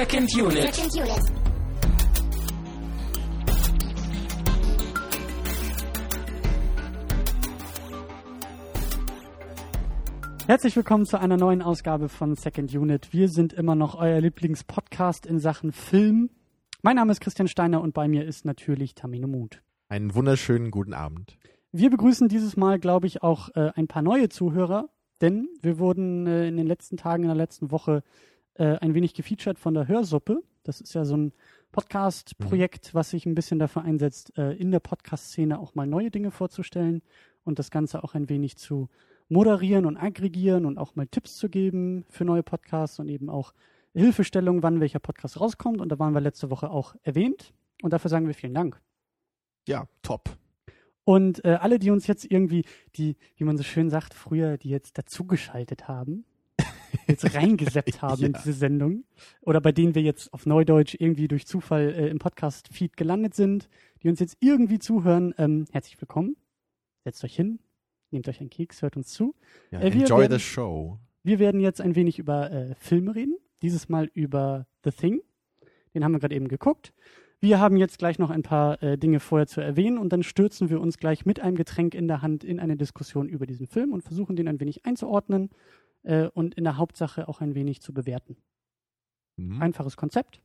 Second Unit. Second Unit. Herzlich willkommen zu einer neuen Ausgabe von Second Unit. Wir sind immer noch euer Lieblingspodcast in Sachen Film. Mein Name ist Christian Steiner und bei mir ist natürlich Tamino Mut. Einen wunderschönen guten Abend. Wir begrüßen dieses Mal, glaube ich, auch äh, ein paar neue Zuhörer, denn wir wurden äh, in den letzten Tagen, in der letzten Woche äh, ein wenig gefeatured von der Hörsuppe. Das ist ja so ein Podcast-Projekt, was sich ein bisschen dafür einsetzt, äh, in der Podcast-Szene auch mal neue Dinge vorzustellen und das Ganze auch ein wenig zu moderieren und aggregieren und auch mal Tipps zu geben für neue Podcasts und eben auch Hilfestellung, wann welcher Podcast rauskommt. Und da waren wir letzte Woche auch erwähnt. Und dafür sagen wir vielen Dank. Ja, top. Und äh, alle, die uns jetzt irgendwie, die, wie man so schön sagt, früher, die jetzt dazugeschaltet haben, jetzt reingeseppt haben in Ja. diese Sendung, oder bei denen wir jetzt auf Neudeutsch irgendwie durch Zufall äh, im Podcast-Feed gelandet sind, die uns jetzt irgendwie zuhören, ähm, herzlich willkommen. Setzt euch hin, nehmt euch einen Keks, hört uns zu. Ja, Äh, enjoy werden- the show. Wir werden jetzt ein wenig über äh, Filme reden. Dieses Mal über The Thing. Den haben wir gerade eben geguckt. Wir haben jetzt gleich noch ein paar äh, Dinge vorher zu erwähnen und dann stürzen wir uns gleich mit einem Getränk in der Hand in eine Diskussion über diesen Film und versuchen den ein wenig einzuordnen äh, und in der Hauptsache auch ein wenig zu bewerten. Mhm. Einfaches Konzept.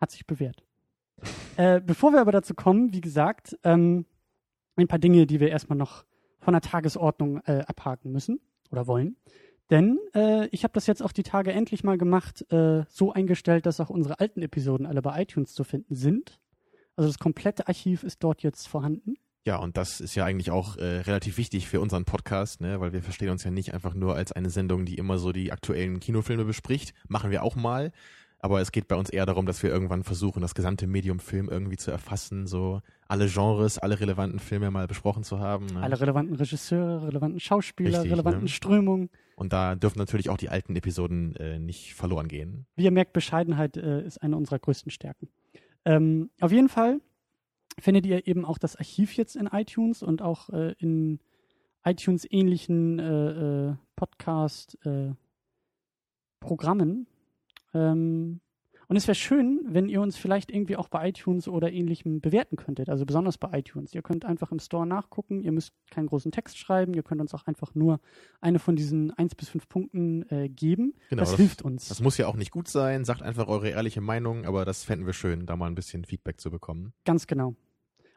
Hat sich bewährt. äh, bevor wir aber dazu kommen, wie gesagt, ähm, ein paar Dinge, die wir erstmal noch von der Tagesordnung äh, abhaken müssen oder wollen. Denn äh, ich habe das jetzt auch die Tage endlich mal gemacht, äh, so eingestellt, dass auch unsere alten Episoden alle bei iTunes zu finden sind. Also das komplette Archiv ist dort jetzt vorhanden. Ja, und das ist ja eigentlich auch äh, relativ wichtig für unseren Podcast, ne? weil wir verstehen uns ja nicht einfach nur als eine Sendung, die immer so die aktuellen Kinofilme bespricht. Machen wir auch mal. Aber es geht bei uns eher darum, dass wir irgendwann versuchen, das gesamte Medium Film irgendwie zu erfassen, so alle Genres, alle relevanten Filme mal besprochen zu haben. Ne? Alle relevanten Regisseure, relevanten Schauspieler, Richtig, relevanten ne? Strömungen. Und da dürfen natürlich auch die alten Episoden äh, nicht verloren gehen. Wie ihr merkt, Bescheidenheit äh, ist eine unserer größten Stärken. Ähm, auf jeden Fall findet ihr eben auch das Archiv jetzt in iTunes und auch äh, in iTunes-ähnlichen äh, äh, Podcast-Programmen. ähm, und es wäre schön, wenn ihr uns vielleicht irgendwie auch bei iTunes oder ähnlichem bewerten könntet. Also besonders bei iTunes. Ihr könnt einfach im Store nachgucken. Ihr müsst keinen großen Text schreiben. Ihr könnt uns auch einfach nur eine von diesen 1 bis 5 Punkten äh, geben. Genau, das, das- hilft uns. Das muss ja auch nicht gut sein, sagt einfach eure ehrliche Meinung, aber das fänden wir schön, da mal ein bisschen Feedback zu bekommen. Ganz genau.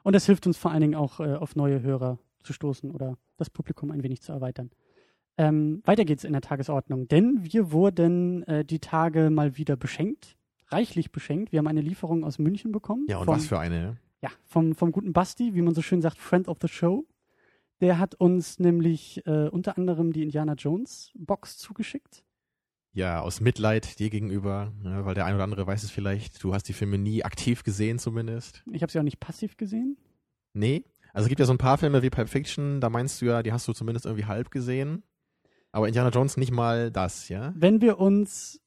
Und es hilft uns vor allen Dingen auch, äh, auf neue Hörer zu stoßen oder das Publikum ein wenig zu erweitern. Ähm, weiter geht's in der Tagesordnung, denn wir wurden äh, die Tage mal wieder beschenkt, reichlich beschenkt. Wir haben eine Lieferung aus München bekommen. Ja, und vom, was für eine Ja, vom, vom guten Basti, wie man so schön sagt, Friend of the Show. Der hat uns nämlich äh, unter anderem die Indiana Jones Box zugeschickt. Ja, aus Mitleid dir gegenüber, ne, weil der ein oder andere weiß es vielleicht, du hast die Filme nie aktiv gesehen zumindest. Ich habe sie auch nicht passiv gesehen. Nee, also es gibt ja so ein paar Filme wie Pulp Fiction, da meinst du ja, die hast du zumindest irgendwie halb gesehen. Aber Indiana Jones nicht mal das, ja? Wenn wir uns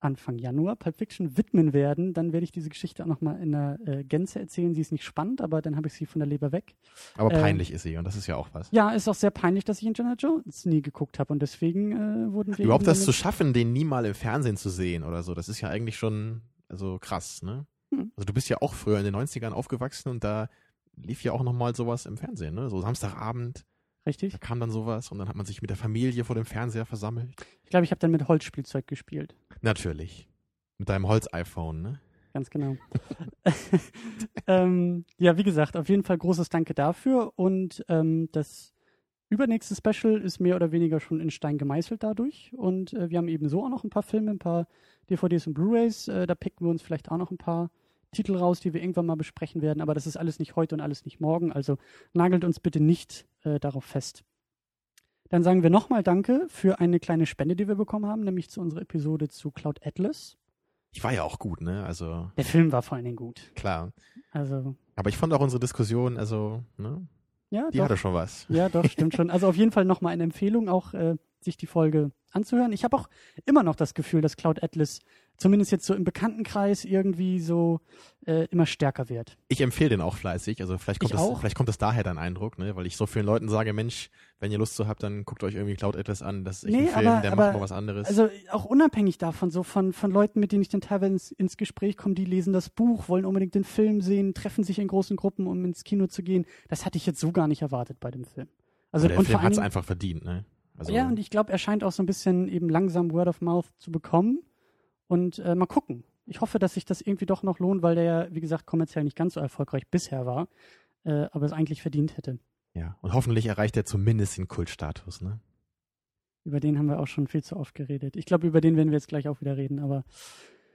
Anfang Januar Pulp Fiction widmen werden, dann werde ich diese Geschichte auch nochmal in der äh, Gänze erzählen. Sie ist nicht spannend, aber dann habe ich sie von der Leber weg. Aber Ähm, peinlich ist sie und das ist ja auch was. Ja, ist auch sehr peinlich, dass ich Indiana Jones nie geguckt habe und deswegen äh, wurden wir Überhaupt das zu schaffen, den nie mal im Fernsehen zu sehen oder so, das ist ja eigentlich schon also krass, ne? Hm. Also du bist ja auch früher in den 90ern aufgewachsen und da lief ja auch nochmal sowas im Fernsehen, ne? So Samstagabend, Richtig. da kam dann sowas und dann hat man sich mit der Familie vor dem Fernseher versammelt. Ich glaube, ich habe dann mit Holzspielzeug gespielt. Natürlich. Mit deinem Holz-iPhone, ne? Ganz genau. ähm, ja, wie gesagt, auf jeden Fall großes Danke dafür. Und ähm, das übernächste Special ist mehr oder weniger schon in Stein gemeißelt dadurch. Und äh, wir haben eben so auch noch ein paar Filme, ein paar DVDs und Blu-rays. Äh, da picken wir uns vielleicht auch noch ein paar Titel raus, die wir irgendwann mal besprechen werden. Aber das ist alles nicht heute und alles nicht morgen. Also nagelt uns bitte nicht äh, darauf fest. Dann sagen wir nochmal Danke für eine kleine Spende, die wir bekommen haben, nämlich zu unserer Episode zu Cloud Atlas. Ich war ja auch gut, ne? Also Der Film war vor allen Dingen gut. klar. Also, Aber ich fand auch unsere Diskussion, also, ne? ja, Die doch. hatte schon was. Ja, doch, stimmt schon. Also auf jeden Fall nochmal eine Empfehlung, auch äh, sich die Folge anzuhören. Ich habe auch immer noch das Gefühl, dass Cloud Atlas zumindest jetzt so im Bekanntenkreis irgendwie so äh, immer stärker wird. Ich empfehle den auch fleißig. Also vielleicht kommt, Ich das, auch. vielleicht kommt das daher dein Eindruck, ne? weil ich so vielen Leuten sage, Mensch, wenn ihr Lust zu habt, dann guckt euch irgendwie Cloud Atlas an. Das ist echt Nee, ein Film, aber- der aber- macht mal was anderes. Also auch unabhängig davon, so von, von Leuten, mit denen ich dann teilweise ins, ins Gespräch komme, die lesen das Buch, wollen unbedingt den Film sehen, treffen sich in großen Gruppen, um ins Kino zu gehen. Das hatte ich jetzt so gar nicht erwartet bei dem Film. Also der und Film hat es einfach verdient. Ne? Also, ja, und ich glaube, er scheint auch so ein bisschen eben langsam Word of Mouth zu bekommen. Und äh, mal gucken. Ich hoffe, dass sich das irgendwie doch noch lohnt, weil der ja, wie gesagt, kommerziell nicht ganz so erfolgreich bisher war, äh, aber es eigentlich verdient hätte. ja. und hoffentlich erreicht er zumindest den Kultstatus. Ne? Über den haben wir auch schon viel zu oft geredet. Ich glaube, über den werden wir jetzt gleich auch wieder reden, aber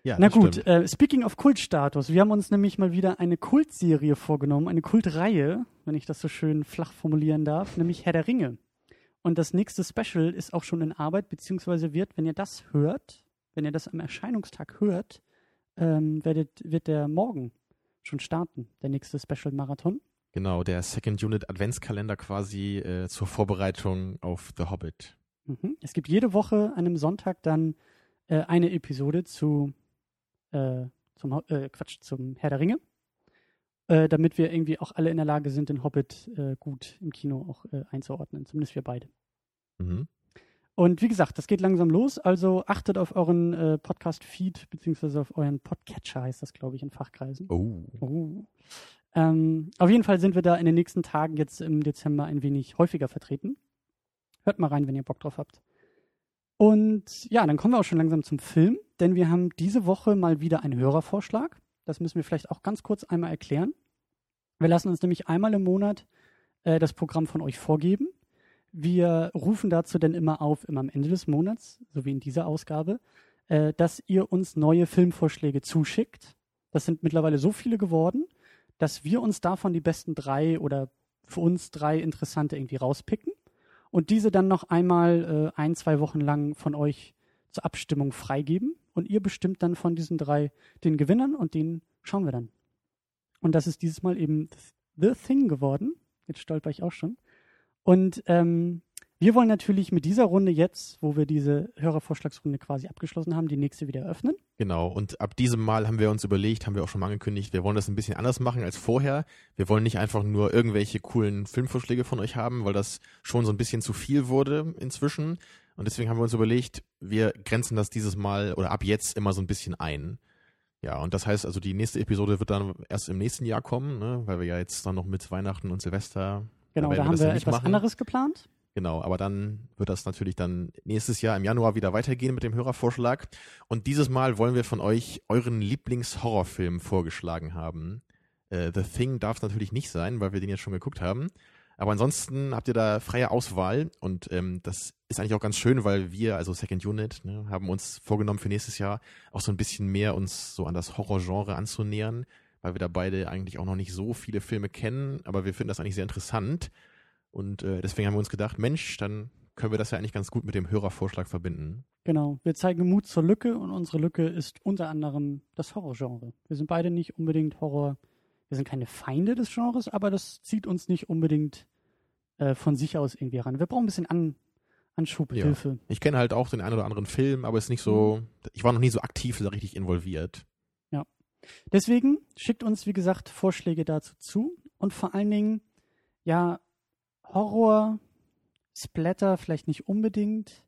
Ja, Na gut, äh, speaking of Kultstatus, wir haben uns nämlich mal wieder eine Kultserie vorgenommen, eine Kultreihe, wenn ich das so schön flach formulieren darf, nämlich Herr der Ringe. Und das nächste Special ist auch schon in Arbeit, beziehungsweise wird, wenn ihr das hört, wenn ihr das am Erscheinungstag hört, ähm, werdet, wird der morgen schon starten, der nächste Special-Marathon. Genau, der Second Unit Adventskalender quasi äh, zur Vorbereitung auf The Hobbit. Mhm. Es gibt jede Woche an einem Sonntag dann äh, eine Episode zu äh, zum äh, Quatsch zum Herr der Ringe, äh, damit wir irgendwie auch alle in der Lage sind, den Hobbit äh, gut im Kino auch einzuordnen, zumindest wir beide. Mhm. Und wie gesagt, das geht langsam los, also achtet auf euren äh, Podcast-Feed beziehungsweise auf euren Podcatcher heißt das, glaube ich, in Fachkreisen. Oh. Oh. Ähm, auf jeden Fall sind wir da in den nächsten Tagen jetzt im Dezember ein wenig häufiger vertreten. Hört mal rein, wenn ihr Bock drauf habt. Und ja, dann kommen wir auch schon langsam zum Film, denn wir haben diese Woche mal wieder einen Hörervorschlag. Das müssen wir vielleicht auch ganz kurz einmal erklären. Wir lassen uns nämlich einmal im Monat äh, das Programm von euch vorgeben. Wir rufen dazu dann immer auf, immer am Ende des Monats, so wie in dieser Ausgabe, äh, dass ihr uns neue Filmvorschläge zuschickt. Das sind mittlerweile so viele geworden, dass wir uns davon die besten drei oder für uns drei interessante irgendwie rauspicken und diese dann noch einmal äh, ein, zwei Wochen lang von euch zur Abstimmung freigeben. Und ihr bestimmt dann von diesen drei den Gewinnern und den schauen wir dann. Und das ist dieses Mal eben The Thing geworden. Jetzt stolper ich auch schon. Und ähm, wir wollen natürlich mit dieser Runde jetzt, wo wir diese Hörervorschlagsrunde quasi abgeschlossen haben, die nächste wieder öffnen. Genau, und ab diesem Mal haben wir uns überlegt, haben wir auch schon mal angekündigt, wir wollen das ein bisschen anders machen als vorher. Wir wollen nicht einfach nur irgendwelche coolen Filmvorschläge von euch haben, weil das schon so ein bisschen zu viel wurde inzwischen. Und deswegen haben wir uns überlegt, wir grenzen das dieses Mal oder ab jetzt immer so ein bisschen ein. Ja, und das heißt also, die nächste Episode wird dann erst im nächsten Jahr kommen, ne? weil wir ja jetzt dann noch mit Weihnachten und Silvester. Genau, da wir haben wir etwas machen. anderes geplant. Genau, aber dann wird das natürlich dann nächstes Jahr im Januar wieder weitergehen mit dem Hörervorschlag. Und dieses Mal wollen wir von euch euren Lieblingshorrorfilm vorgeschlagen haben. Äh, The Thing darf es natürlich nicht sein, weil wir den jetzt schon geguckt haben. Aber ansonsten habt ihr da freie Auswahl und ähm, das ist eigentlich auch ganz schön, weil wir, also Second Unit, ne, haben uns vorgenommen für nächstes Jahr auch so ein bisschen mehr uns so an das Horrorgenre anzunähern, weil wir da beide eigentlich auch noch nicht so viele Filme kennen, aber wir finden das eigentlich sehr interessant. Und äh, deswegen haben wir uns gedacht, Mensch, dann können wir das ja eigentlich ganz gut mit dem Hörervorschlag verbinden. Genau, wir zeigen Mut zur Lücke und unsere Lücke ist unter anderem das Horrorgenre. Wir sind beide nicht unbedingt Horror, wir sind keine Feinde des Genres, aber das zieht uns nicht unbedingt äh, von sich aus irgendwie ran. Wir brauchen ein bisschen An Anschub, Ja. Ich kenne halt auch den einen oder anderen Film, aber es ist nicht so, ich war noch nie so aktiv da richtig involviert. Deswegen schickt uns, wie gesagt, Vorschläge dazu zu und vor allen Dingen, ja, Horror, Splatter vielleicht nicht unbedingt.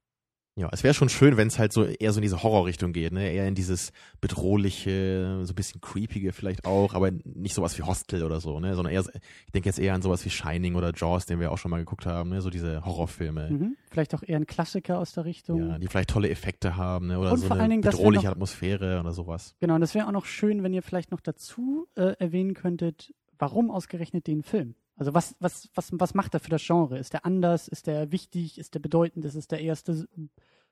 Ja, es wäre schon schön, wenn es halt so eher so in diese Horrorrichtung geht, ne? Eher in dieses bedrohliche, so ein bisschen creepige vielleicht auch, aber nicht sowas wie Hostel oder so, ne? Sondern eher, ich denke jetzt eher an sowas wie Shining oder Jaws, den wir auch schon mal geguckt haben, ne? So diese Horrorfilme. Mhm. Vielleicht auch eher ein Klassiker aus der Richtung. Ja, die vielleicht tolle Effekte haben, ne? Oder Und so eine Dingen, bedrohliche noch- Atmosphäre oder sowas. Genau, und das wäre auch noch schön, wenn ihr vielleicht noch dazu äh, erwähnen könntet, warum ausgerechnet den Film? Also was, was, was, was macht er für das Genre? Ist der anders? Ist der wichtig? Ist der bedeutend? Ist es der erste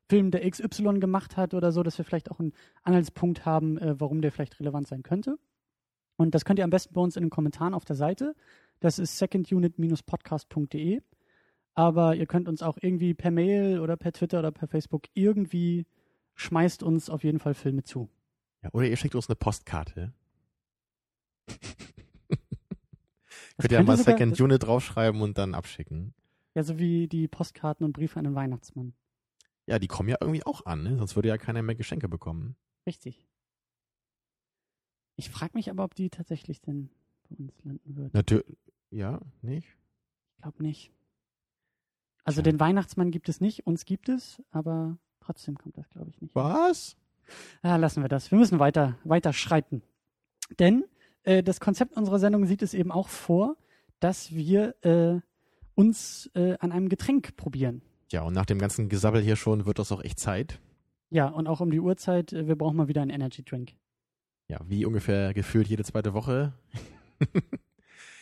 Film, der XY gemacht hat oder so, dass wir vielleicht auch einen Anhaltspunkt haben, äh, warum der vielleicht relevant sein könnte? Und das könnt ihr am besten bei uns in den Kommentaren auf der Seite. Das ist secondunit-podcast.de. Aber ihr könnt uns auch irgendwie per Mail oder per Twitter oder per Facebook irgendwie schmeißt uns auf jeden Fall Filme zu. Ja, oder ihr schickt uns eine Postkarte. Das Könnt ihr ja könnte mal sogar- Second Unit draufschreiben und dann abschicken. Ja, so wie die Postkarten und Briefe an den Weihnachtsmann. Ja, die kommen ja irgendwie auch an, ne? sonst würde ja keiner mehr Geschenke bekommen. Richtig. Ich frage mich aber, ob die tatsächlich denn bei uns landen würden. Natürlich. Ja, nicht? Ich glaube nicht. Also Tja. den Weihnachtsmann gibt es nicht, uns gibt es, aber trotzdem kommt das, glaube ich, nicht. Was? Ja, lassen wir das. Wir müssen weiter, weiter schreiten. Denn äh, das Konzept unserer Sendung sieht es eben auch vor, dass wir äh, uns äh, an einem Getränk probieren. Ja, und nach dem ganzen Gesabbel hier schon wird das auch echt Zeit. Ja, und auch um die Uhrzeit, äh, wir brauchen mal wieder einen Energy Drink. Ja, wie ungefähr gefühlt jede zweite Woche.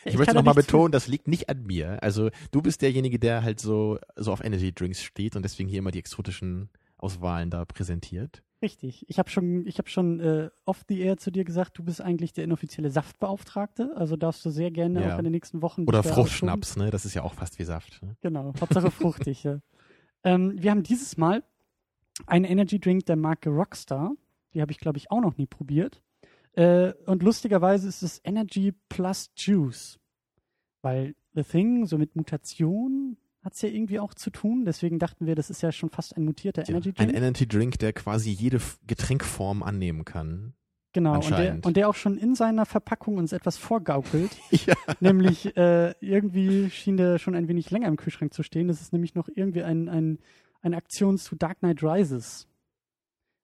Ich, kann möchte nochmal betonen, das liegt nicht an mir. Also du bist derjenige, der halt so, so auf Energy Drinks steht und deswegen hier immer die exotischen Auswahlen da präsentiert. Richtig. Ich habe schon, ich habe schon äh, off the air zu dir gesagt, du bist eigentlich der inoffizielle Saftbeauftragte. Also darfst du sehr gerne Ja. auch in den nächsten Wochen. Oder Fruchtschnaps, ne? Das ist ja auch fast wie Saft. Ne? Genau. Hauptsache fruchtig. ja. ähm, wir haben dieses Mal einen Energy Drink der Marke Rockstar. Die habe ich, glaube ich, auch noch nie probiert. Äh, und lustigerweise ist es Energy Plus Juice. Weil The Thing, so mit Mutation, hat es ja irgendwie auch zu tun. Deswegen dachten wir, das ist ja schon fast ein mutierter Ja, Energy ein Drink. Energy Drink, der quasi jede Getränkform annehmen kann. Genau, und der, und der auch schon in seiner Verpackung uns etwas vorgaukelt. Ja. nämlich äh, irgendwie schien der schon ein wenig länger im Kühlschrank zu stehen. Das ist nämlich noch irgendwie ein, ein, eine Aktion zu Dark Knight Rises.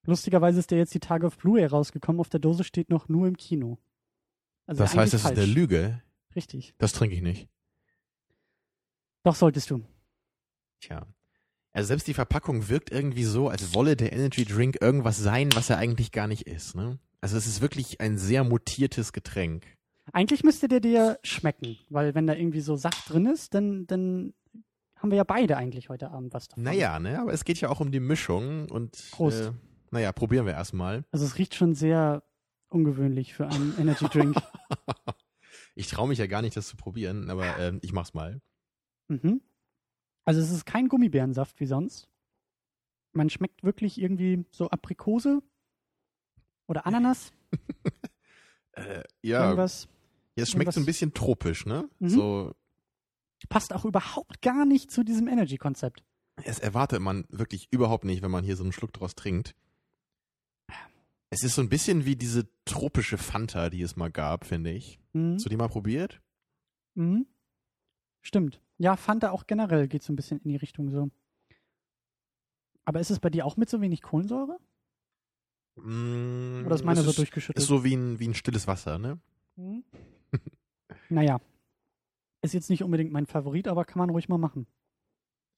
Lustigerweise ist der jetzt die Tage auf Blu-ray rausgekommen. Auf der Dose steht noch nur im Kino. Also Das heißt, das ist eine falsch. Lüge. Richtig. Das trinke ich nicht. Doch solltest du. Tja. Also selbst die Verpackung wirkt irgendwie so, als wolle der Energy Drink irgendwas sein, was er eigentlich gar nicht ist. Ne? Also es ist wirklich ein sehr mutiertes Getränk. Eigentlich müsste der dir schmecken, weil wenn da irgendwie so Saft drin ist, dann, dann haben wir ja beide eigentlich heute Abend was davon. Naja, ne? aber es geht ja auch um die Mischung und Prost. Äh, naja, probieren wir erstmal. Also es riecht schon sehr ungewöhnlich für einen Energy Drink. Ich traue mich ja gar nicht, das zu probieren, aber ähm, ich mach's mal. Mhm. Also es ist kein Gummibärensaft wie sonst. Man schmeckt wirklich irgendwie so Aprikose oder Ananas, Äh, ja, irgendwas. es schmeckt so ein bisschen tropisch, ne? Mhm. So, Passt auch überhaupt gar nicht zu diesem Energy-Konzept. es erwartet man wirklich überhaupt nicht, wenn man hier so einen Schluck draus trinkt. Es ist so ein bisschen wie diese tropische Fanta, die es mal gab, finde ich. Mhm. Hast du die mal probiert? Mhm. Stimmt. Ja, Fanta auch generell geht so ein bisschen in die Richtung so. Aber ist es bei dir auch mit so wenig Kohlensäure? Mm, Oder ist meine so ist, durchgeschüttelt? ist so wie ein, wie ein stilles Wasser, ne? Mhm. naja. Ist jetzt nicht unbedingt mein Favorit, aber kann man ruhig mal machen.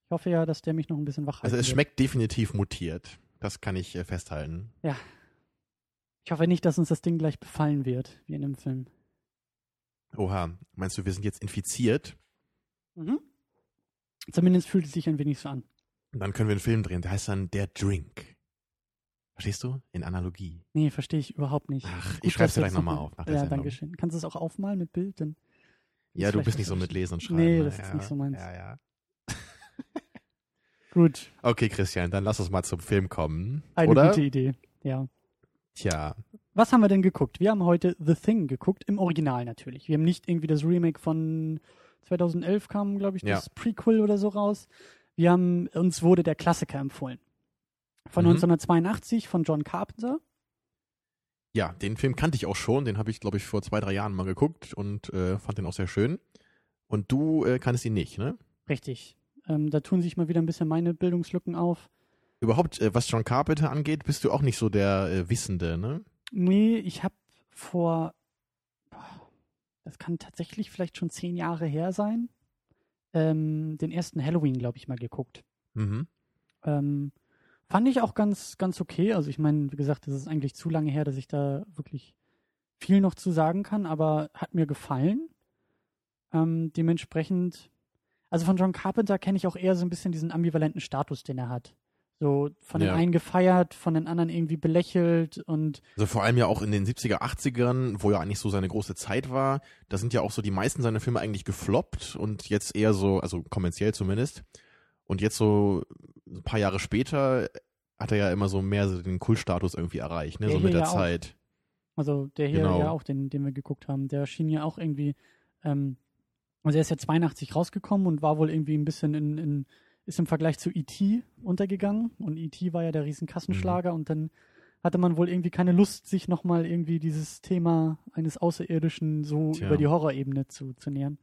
Ich hoffe ja, dass der mich noch ein bisschen wach Also halten es wird. schmeckt definitiv mutiert. Das kann ich äh, festhalten. Ich hoffe nicht, dass uns das Ding gleich befallen wird, wie in dem Film. Oha, meinst du, wir sind jetzt infiziert? Mhm. Zumindest fühlt es sich ein wenig so an. Und dann können wir einen Film drehen, der heißt dann Der Drink. Verstehst du? In Analogie. Nee, verstehe ich überhaupt nicht. Ach, Gut, ich schreib's dir gleich nochmal noch- auf Ja, Sendung. danke schön. Kannst du es auch aufmalen mit Bild? Dann Ja, ist du bist nicht so mit Lesen und. Schreiben. Nee, ne? das ist ja, nicht so meins. Ja, ja. Gut, Okay, Christian, dann lass uns mal zum Film kommen. eine Oder? gute Idee. Ja. Tja, Was haben wir denn geguckt? Wir haben heute The Thing geguckt, im Original natürlich. Wir haben nicht irgendwie das Remake von 2011 kam, glaube ich, das Prequel oder so raus. Wir haben, uns wurde der Klassiker empfohlen. Von Mhm. 1982 von John Carpenter. ja, den Film kannte ich auch schon. Den habe ich, glaube ich, vor zwei, drei Jahren mal geguckt und äh, fand den auch sehr schön. Und du äh, kannst ihn nicht, ne? Richtig. Ähm, da tun sich mal wieder ein bisschen meine Bildungslücken auf. Überhaupt, äh, was John Carpenter angeht, bist du auch nicht so der äh, Wissende, ne? Nee, ich habe vor, das kann tatsächlich vielleicht schon zehn Jahre her sein, ähm, den ersten Halloween, glaube ich, mal geguckt. Mhm. Ähm, fand ich auch ganz, ganz okay. Also ich meine, wie gesagt, das ist eigentlich zu lange her, dass ich da wirklich viel noch zu sagen kann, aber hat mir gefallen. Ähm, dementsprechend, also von John Carpenter kenne ich auch eher so ein bisschen diesen ambivalenten Status, den er hat. So von den Ja. einen gefeiert, von den anderen irgendwie belächelt und Also vor allem ja auch in den 70er, 80ern, wo ja eigentlich so seine große Zeit war, da sind ja auch so die meisten seiner Filme eigentlich gefloppt und jetzt eher so, also kommerziell zumindest. Und jetzt so ein paar Jahre später hat er ja immer so mehr so den Kultstatus irgendwie erreicht, ne? Der so mit der ja auch. Zeit. Also der hier Genau. ja auch, den, den wir geguckt haben, der schien ja auch irgendwie, ähm, also er ist ja 82 rausgekommen und war wohl irgendwie ein bisschen in, in, ist im Vergleich zu E.T. untergegangen und E.T. war ja der riesen Kassenschlager und dann hatte man wohl irgendwie keine Lust, sich nochmal irgendwie dieses Thema eines Außerirdischen so Tja. über die Horrorebene zu, zu nähern.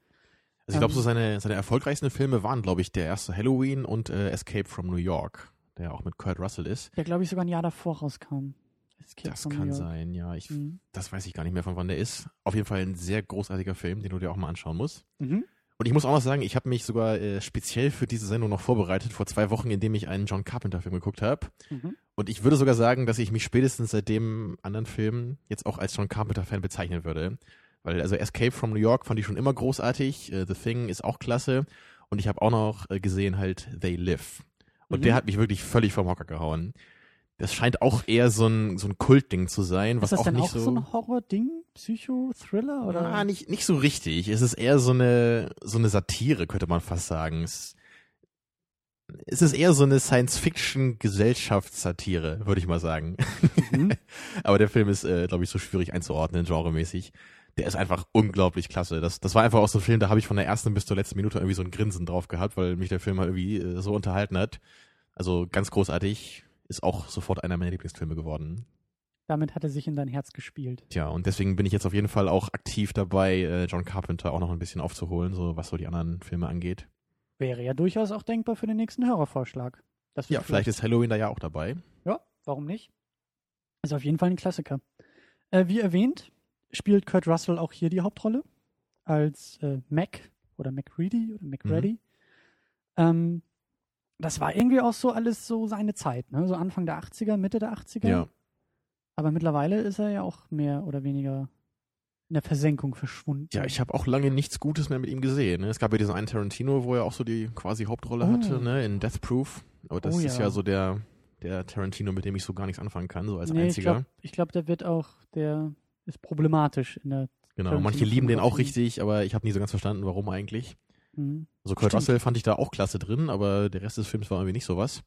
Also ich glaube, so Ähm. seine, seine erfolgreichsten Filme waren, glaube ich, der erste Halloween und äh, Escape from New York, der auch mit Kurt Russell ist. Der, glaube ich, sogar ein Jahr davor rauskam. Escape Das kann sein, ja. Ich, Mhm. Das weiß ich gar nicht mehr, von wann der ist. Auf jeden Fall ein sehr großartiger Film, den du dir auch mal anschauen musst. Mhm. Und ich muss auch noch sagen, ich habe mich sogar äh, speziell für diese Sendung noch vorbereitet, vor zwei Wochen, indem ich einen John Carpenter-Film geguckt habe. Mhm. Und ich würde sogar sagen, dass ich mich spätestens seit dem anderen Film jetzt auch als John Carpenter-Fan bezeichnen würde. Weil also Escape from New York fand ich schon immer großartig. Äh, The Thing ist auch klasse. Und ich habe auch noch äh, gesehen halt They Live. Und Mhm. der hat mich wirklich völlig vom Hocker gehauen. Das scheint auch eher so ein, so ein Kultding zu sein, was ist das auch denn nicht auch so, ein Horror-Ding? Psycho-Thriller? Oder? Ah, nicht, nicht so richtig. Es ist eher so eine, so eine Satire, könnte man fast sagen. Es, es ist eher so eine Science-Fiction-Gesellschaftssatire, würde ich mal sagen. Mhm. Aber der Film ist, äh, glaube ich, so schwierig einzuordnen, genremäßig. Der ist einfach unglaublich klasse. Das, das war einfach auch so ein Film, da habe ich von der ersten bis zur letzten Minute irgendwie so ein Grinsen drauf gehabt, weil mich der Film halt irgendwie äh, so unterhalten hat. Also ganz großartig. Ist auch sofort einer meiner Lieblingsfilme geworden. Damit hat er sich in dein Herz gespielt. Tja, und deswegen bin ich jetzt auf jeden Fall auch aktiv dabei, äh, John Carpenter auch noch ein bisschen aufzuholen, so was so die anderen Filme angeht. Wäre ja durchaus auch denkbar für den nächsten Hörervorschlag. Ja, vielleicht ist Halloween da ja auch dabei. Ja, warum nicht? Ist auf jeden Fall ein Klassiker. Äh, wie erwähnt, spielt Kurt Russell auch hier die Hauptrolle als äh, Mac oder MacReady oder MacReady. Ähm, das war irgendwie auch so alles so seine Zeit, ne? So Anfang der 80er, Mitte der 80er. Ja. Aber mittlerweile ist er ja auch mehr oder weniger in der Versenkung verschwunden. Ja, ich habe auch lange nichts Gutes mehr mit ihm gesehen. Ne? Es gab ja diesen einen Tarantino, wo er auch so die quasi Hauptrolle Oh. hatte, ne? in Death Proof. Aber das Oh, ist ja. ja so der, der Tarantino, mit dem ich so gar nichts anfangen kann, so als nee, ich einziger. glaube, ich glaub, der wird auch, der ist problematisch in der. genau, manche lieben den auch richtig, aber ich habe nie so ganz verstanden, warum eigentlich. Mhm. Also Kurt Stimmt. Russell fand ich da auch klasse drin, aber der Rest des Films war irgendwie nicht sowas.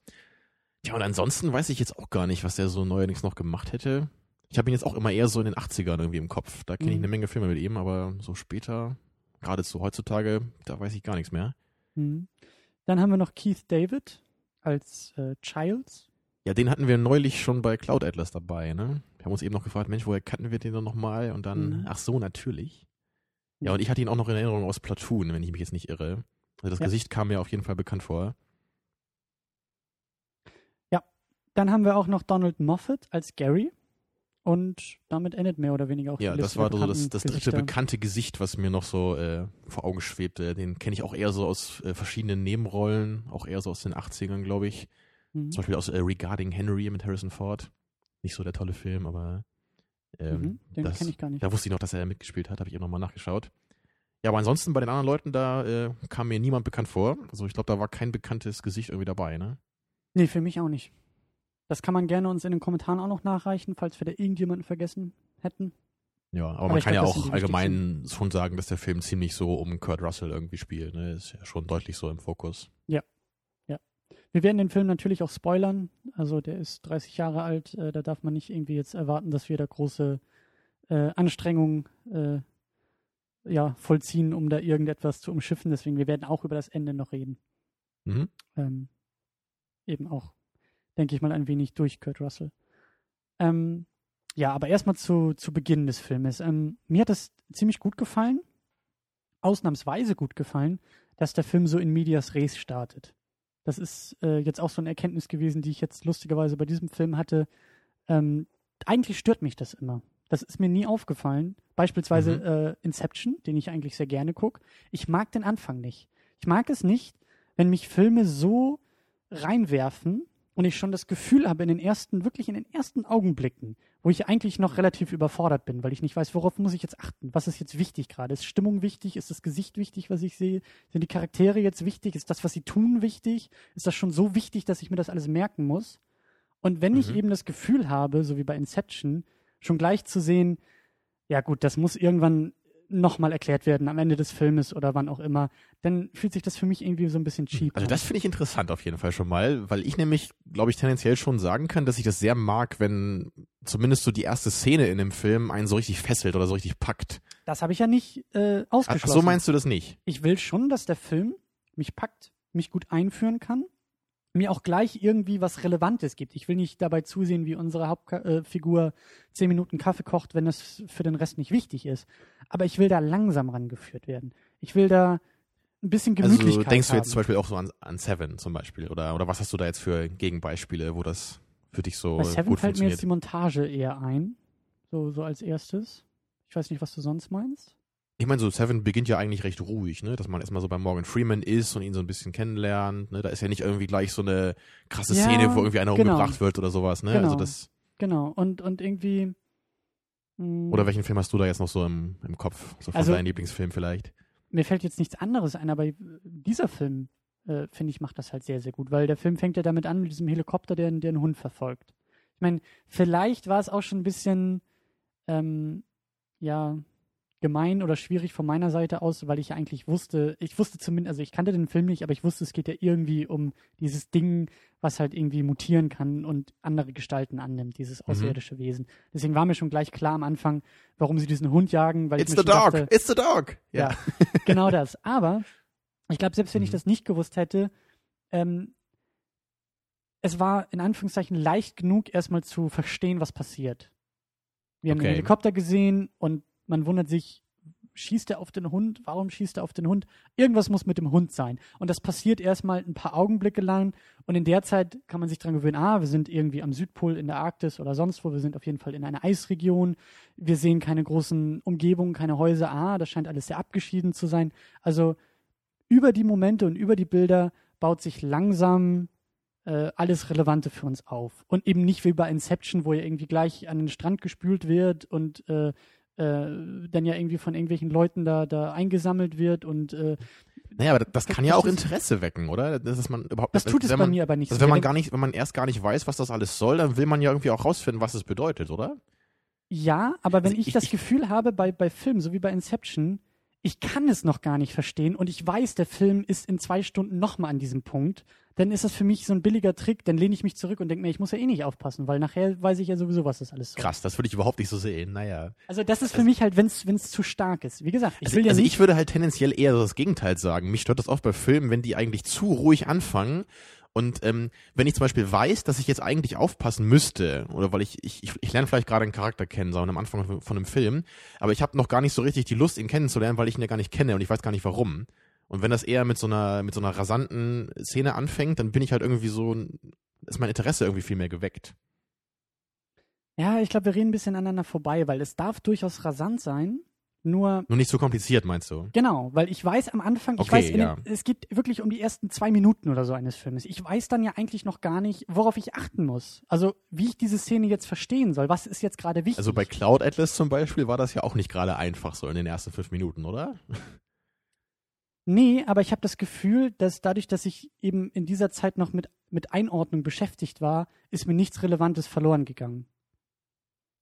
Ja, und ansonsten weiß ich jetzt auch gar nicht, was der so neuerdings noch gemacht hätte. Ich habe ihn jetzt auch immer eher so in den 80ern irgendwie im Kopf. Da kenne ich Mhm. eine Menge Filme mit ihm, aber so später, gerade so heutzutage, da weiß ich gar nichts mehr. Mhm. Dann haben wir noch Keith David als äh, Childs. Ja, den hatten wir neulich schon bei Cloud Atlas dabei, ne? Wir haben uns eben noch gefragt, Mensch, woher kannten wir den denn nochmal? Und dann, Mhm. ach so, natürlich. Ja, und ich hatte ihn auch noch in Erinnerung aus Platoon, wenn ich mich jetzt nicht irre. Also das Ja. Gesicht kam mir auf jeden Fall bekannt vor. Dann haben wir auch noch Donald Moffat als Gary. Und damit endet mehr oder weniger auch Ja, die das Liste war der so das, das dritte bekannte Gesicht, was mir noch so äh, vor Augen schwebte. Den kenne ich auch eher so aus äh, verschiedenen Nebenrollen, auch eher so aus den 80ern, glaube ich. Mhm. Zum Beispiel aus äh, Regarding Henry mit Harrison Ford. Nicht so der tolle Film, aber ähm, Mhm, Den das, kenne ich gar nicht. da wusste ich noch, dass er mitgespielt hat, habe ich eben nochmal nachgeschaut. Ja, aber ansonsten bei den anderen Leuten, da äh, kam mir niemand bekannt vor. Also ich glaube, da war kein bekanntes Gesicht irgendwie dabei, ne? Nee, für mich auch nicht. Das kann man gerne uns in den Kommentaren auch noch nachreichen, falls wir da irgendjemanden vergessen hätten. Ja, aber, Aber man kann glaub, ja auch allgemein schon sagen, dass der Film ziemlich so um Kurt Russell irgendwie spielt. Ne? Ist ja schon deutlich so im Fokus. Wir werden den Film natürlich auch spoilern. Also der ist 30 Jahre alt. Äh, da darf man nicht irgendwie jetzt erwarten, dass wir da große äh, Anstrengungen äh, ja, vollziehen, um da irgendetwas zu umschiffen. Deswegen, wir werden auch über das Ende noch reden. Mhm. Ähm, eben auch, denke ich mal, ein wenig durch Kurt Russell. Ähm, ja, aber erstmal zu, zu Beginn des Filmes. Ähm, mir hat das ziemlich gut gefallen, ausnahmsweise gut gefallen, dass der Film so in medias res startet. Das ist äh, jetzt auch so eine Erkenntnis gewesen, die ich jetzt lustigerweise bei diesem Film hatte. Ähm, eigentlich stört mich das immer. Das ist mir nie aufgefallen. Beispielsweise Mhm. äh, Inception, den ich eigentlich sehr gerne gucke. Ich mag den Anfang nicht. Ich mag es nicht, wenn mich Filme so reinwerfen und ich schon das Gefühl habe in den ersten, wirklich in den ersten Augenblicken, wo ich eigentlich noch relativ überfordert bin, weil ich nicht weiß, worauf muss ich jetzt achten? Was ist jetzt wichtig gerade? Ist Stimmung wichtig? Ist das Gesicht wichtig, was ich sehe? Sind die Charaktere jetzt wichtig? Ist das, was sie tun, wichtig? Ist das schon so wichtig, dass ich mir das alles merken muss? Und wenn ich Mhm. eben das Gefühl habe, so wie bei Inception, schon gleich zu sehen, ja gut, das muss irgendwann nochmal erklärt werden am Ende des Filmes oder wann auch immer, dann fühlt sich das für mich irgendwie so ein bisschen cheap Also das finde ich interessant auf jeden Fall schon mal, weil ich nämlich, glaube ich, tendenziell schon sagen kann, dass ich das sehr mag, wenn zumindest so die erste Szene in dem Film einen so richtig fesselt oder so richtig packt. Das habe ich ja nicht äh, Ach, ausgeschlossen. so meinst du das nicht? ich will schon, dass der Film mich packt, mich gut einführen kann, mir auch gleich irgendwie was Relevantes gibt. Ich will nicht dabei zusehen, wie unsere Hauptfigur zehn Minuten Kaffee kocht, wenn es für den Rest nicht wichtig ist. Aber ich will da langsam rangeführt werden. Ich will da ein bisschen Gemütlichkeit Also denkst du jetzt haben. zum Beispiel auch so an, an Seven zum Beispiel? Oder, oder was hast du da jetzt für Gegenbeispiele, wo das für dich so Bei Seven gut fällt mir jetzt die Montage eher ein. So, so als erstes. Ich weiß nicht, was du sonst meinst. Ich meine, so Seven beginnt ja eigentlich recht ruhig, ne? Dass man erstmal so bei Morgan Freeman ist und ihn so ein bisschen kennenlernt. Ne? Da ist ja nicht irgendwie gleich so eine krasse Ja, Szene, wo irgendwie einer genau. umgebracht wird oder sowas, ne? Genau. Also das. Genau. Und, und irgendwie. mh, Oder welchen Film hast du da jetzt noch so im, im Kopf? So von Also- deinem Lieblingsfilm vielleicht? mir fällt jetzt nichts anderes ein, aber dieser Film, äh, finde ich, macht das halt sehr, sehr gut, weil der Film fängt ja damit an, mit diesem Helikopter, der, der einen Hund verfolgt. Ich meine, vielleicht war es auch schon ein bisschen, ähm, ja, gemein oder schwierig von meiner Seite aus, weil ich ja eigentlich wusste, ich wusste zumindest, also ich kannte den Film nicht, aber ich wusste, es geht ja irgendwie um dieses Ding, was halt irgendwie mutieren kann und andere Gestalten annimmt, dieses Mhm. außerirdische Wesen. Deswegen war mir schon gleich klar am Anfang, warum sie diesen Hund jagen, weil It's ich the mir schon dog! dachte, It's the dog! Ja. genau das. Aber ich glaube, selbst wenn ich Mhm. das nicht gewusst hätte, ähm, es war in Anführungszeichen leicht genug, erstmal zu verstehen, was passiert. Wir haben Okay. den Helikopter gesehen und man wundert sich, schießt er auf den Hund? Warum schießt er auf den Hund? Irgendwas muss mit dem Hund sein. Und das passiert erstmal ein paar Augenblicke lang. Und in der Zeit kann man sich dran gewöhnen, ah, wir sind irgendwie am Südpol in der Arktis oder sonst wo. Wir sind auf jeden Fall in einer Eisregion. Wir sehen keine großen Umgebungen, keine Häuser. Ah, das scheint alles sehr abgeschieden zu sein. Also über die Momente und über die Bilder baut sich langsam äh, alles Relevante für uns auf. Und eben nicht wie bei Inception, wo er irgendwie gleich an den Strand gespült wird und äh, dann ja irgendwie von irgendwelchen Leuten da, da eingesammelt wird und äh, Naja, aber das Das- kann ja auch Interesse wecken, oder? Das ist man überhaupt das tut es bei man, mir aber nicht Also so. wenn man gar nicht, wenn man erst gar nicht weiß, was das alles soll, dann will man ja irgendwie auch rausfinden, was es bedeutet, oder? Ja, aber wenn Also ich, ich- das Gefühl habe bei, bei Filmen, so wie bei Inception, ich kann es noch gar nicht verstehen und ich weiß, der Film ist in zwei Stunden nochmal an diesem Punkt, dann ist das für mich so ein billiger Trick, dann lehne ich mich zurück und denke mir, ich muss ja eh nicht aufpassen, weil nachher weiß ich ja sowieso, was das alles soll. Krass, das würde ich überhaupt nicht so sehen. Naja. Also das ist für mich halt, wenn es zu stark ist. Wie gesagt, ich Also, will ja also ich würde halt tendenziell eher so das Gegenteil sagen. Mich stört das oft bei Filmen, wenn die eigentlich zu ruhig anfangen. Und ähm, wenn ich zum Beispiel weiß, dass ich jetzt eigentlich aufpassen müsste, oder weil ich, ich, ich, ich lerne vielleicht gerade einen Charakter kennen, so am Anfang von, von einem Film, aber ich habe noch gar nicht so richtig die Lust, ihn kennenzulernen, weil ich ihn ja gar nicht kenne und ich weiß gar nicht warum. Und wenn das eher mit so einer, mit so einer rasanten Szene anfängt, dann bin ich halt irgendwie so, ist mein Interesse irgendwie viel mehr geweckt. ja, ich glaube, wir reden ein bisschen aneinander vorbei, weil es darf durchaus rasant sein, nur Nur nicht so kompliziert, meinst du? Genau, weil ich weiß am Anfang, ich Okay, weiß, ja. den, es geht wirklich um die ersten zwei Minuten oder so eines Filmes. Ich weiß dann ja eigentlich noch gar nicht, worauf ich achten muss. Also, wie ich diese Szene jetzt verstehen soll. Was ist jetzt gerade wichtig? Also bei Cloud Atlas zum Beispiel war das ja auch nicht gerade einfach so in den ersten fünf Minuten, oder? nee, aber ich habe das Gefühl, dass dadurch, dass ich eben in dieser Zeit noch mit, mit Einordnung beschäftigt war, ist mir nichts Relevantes verloren gegangen.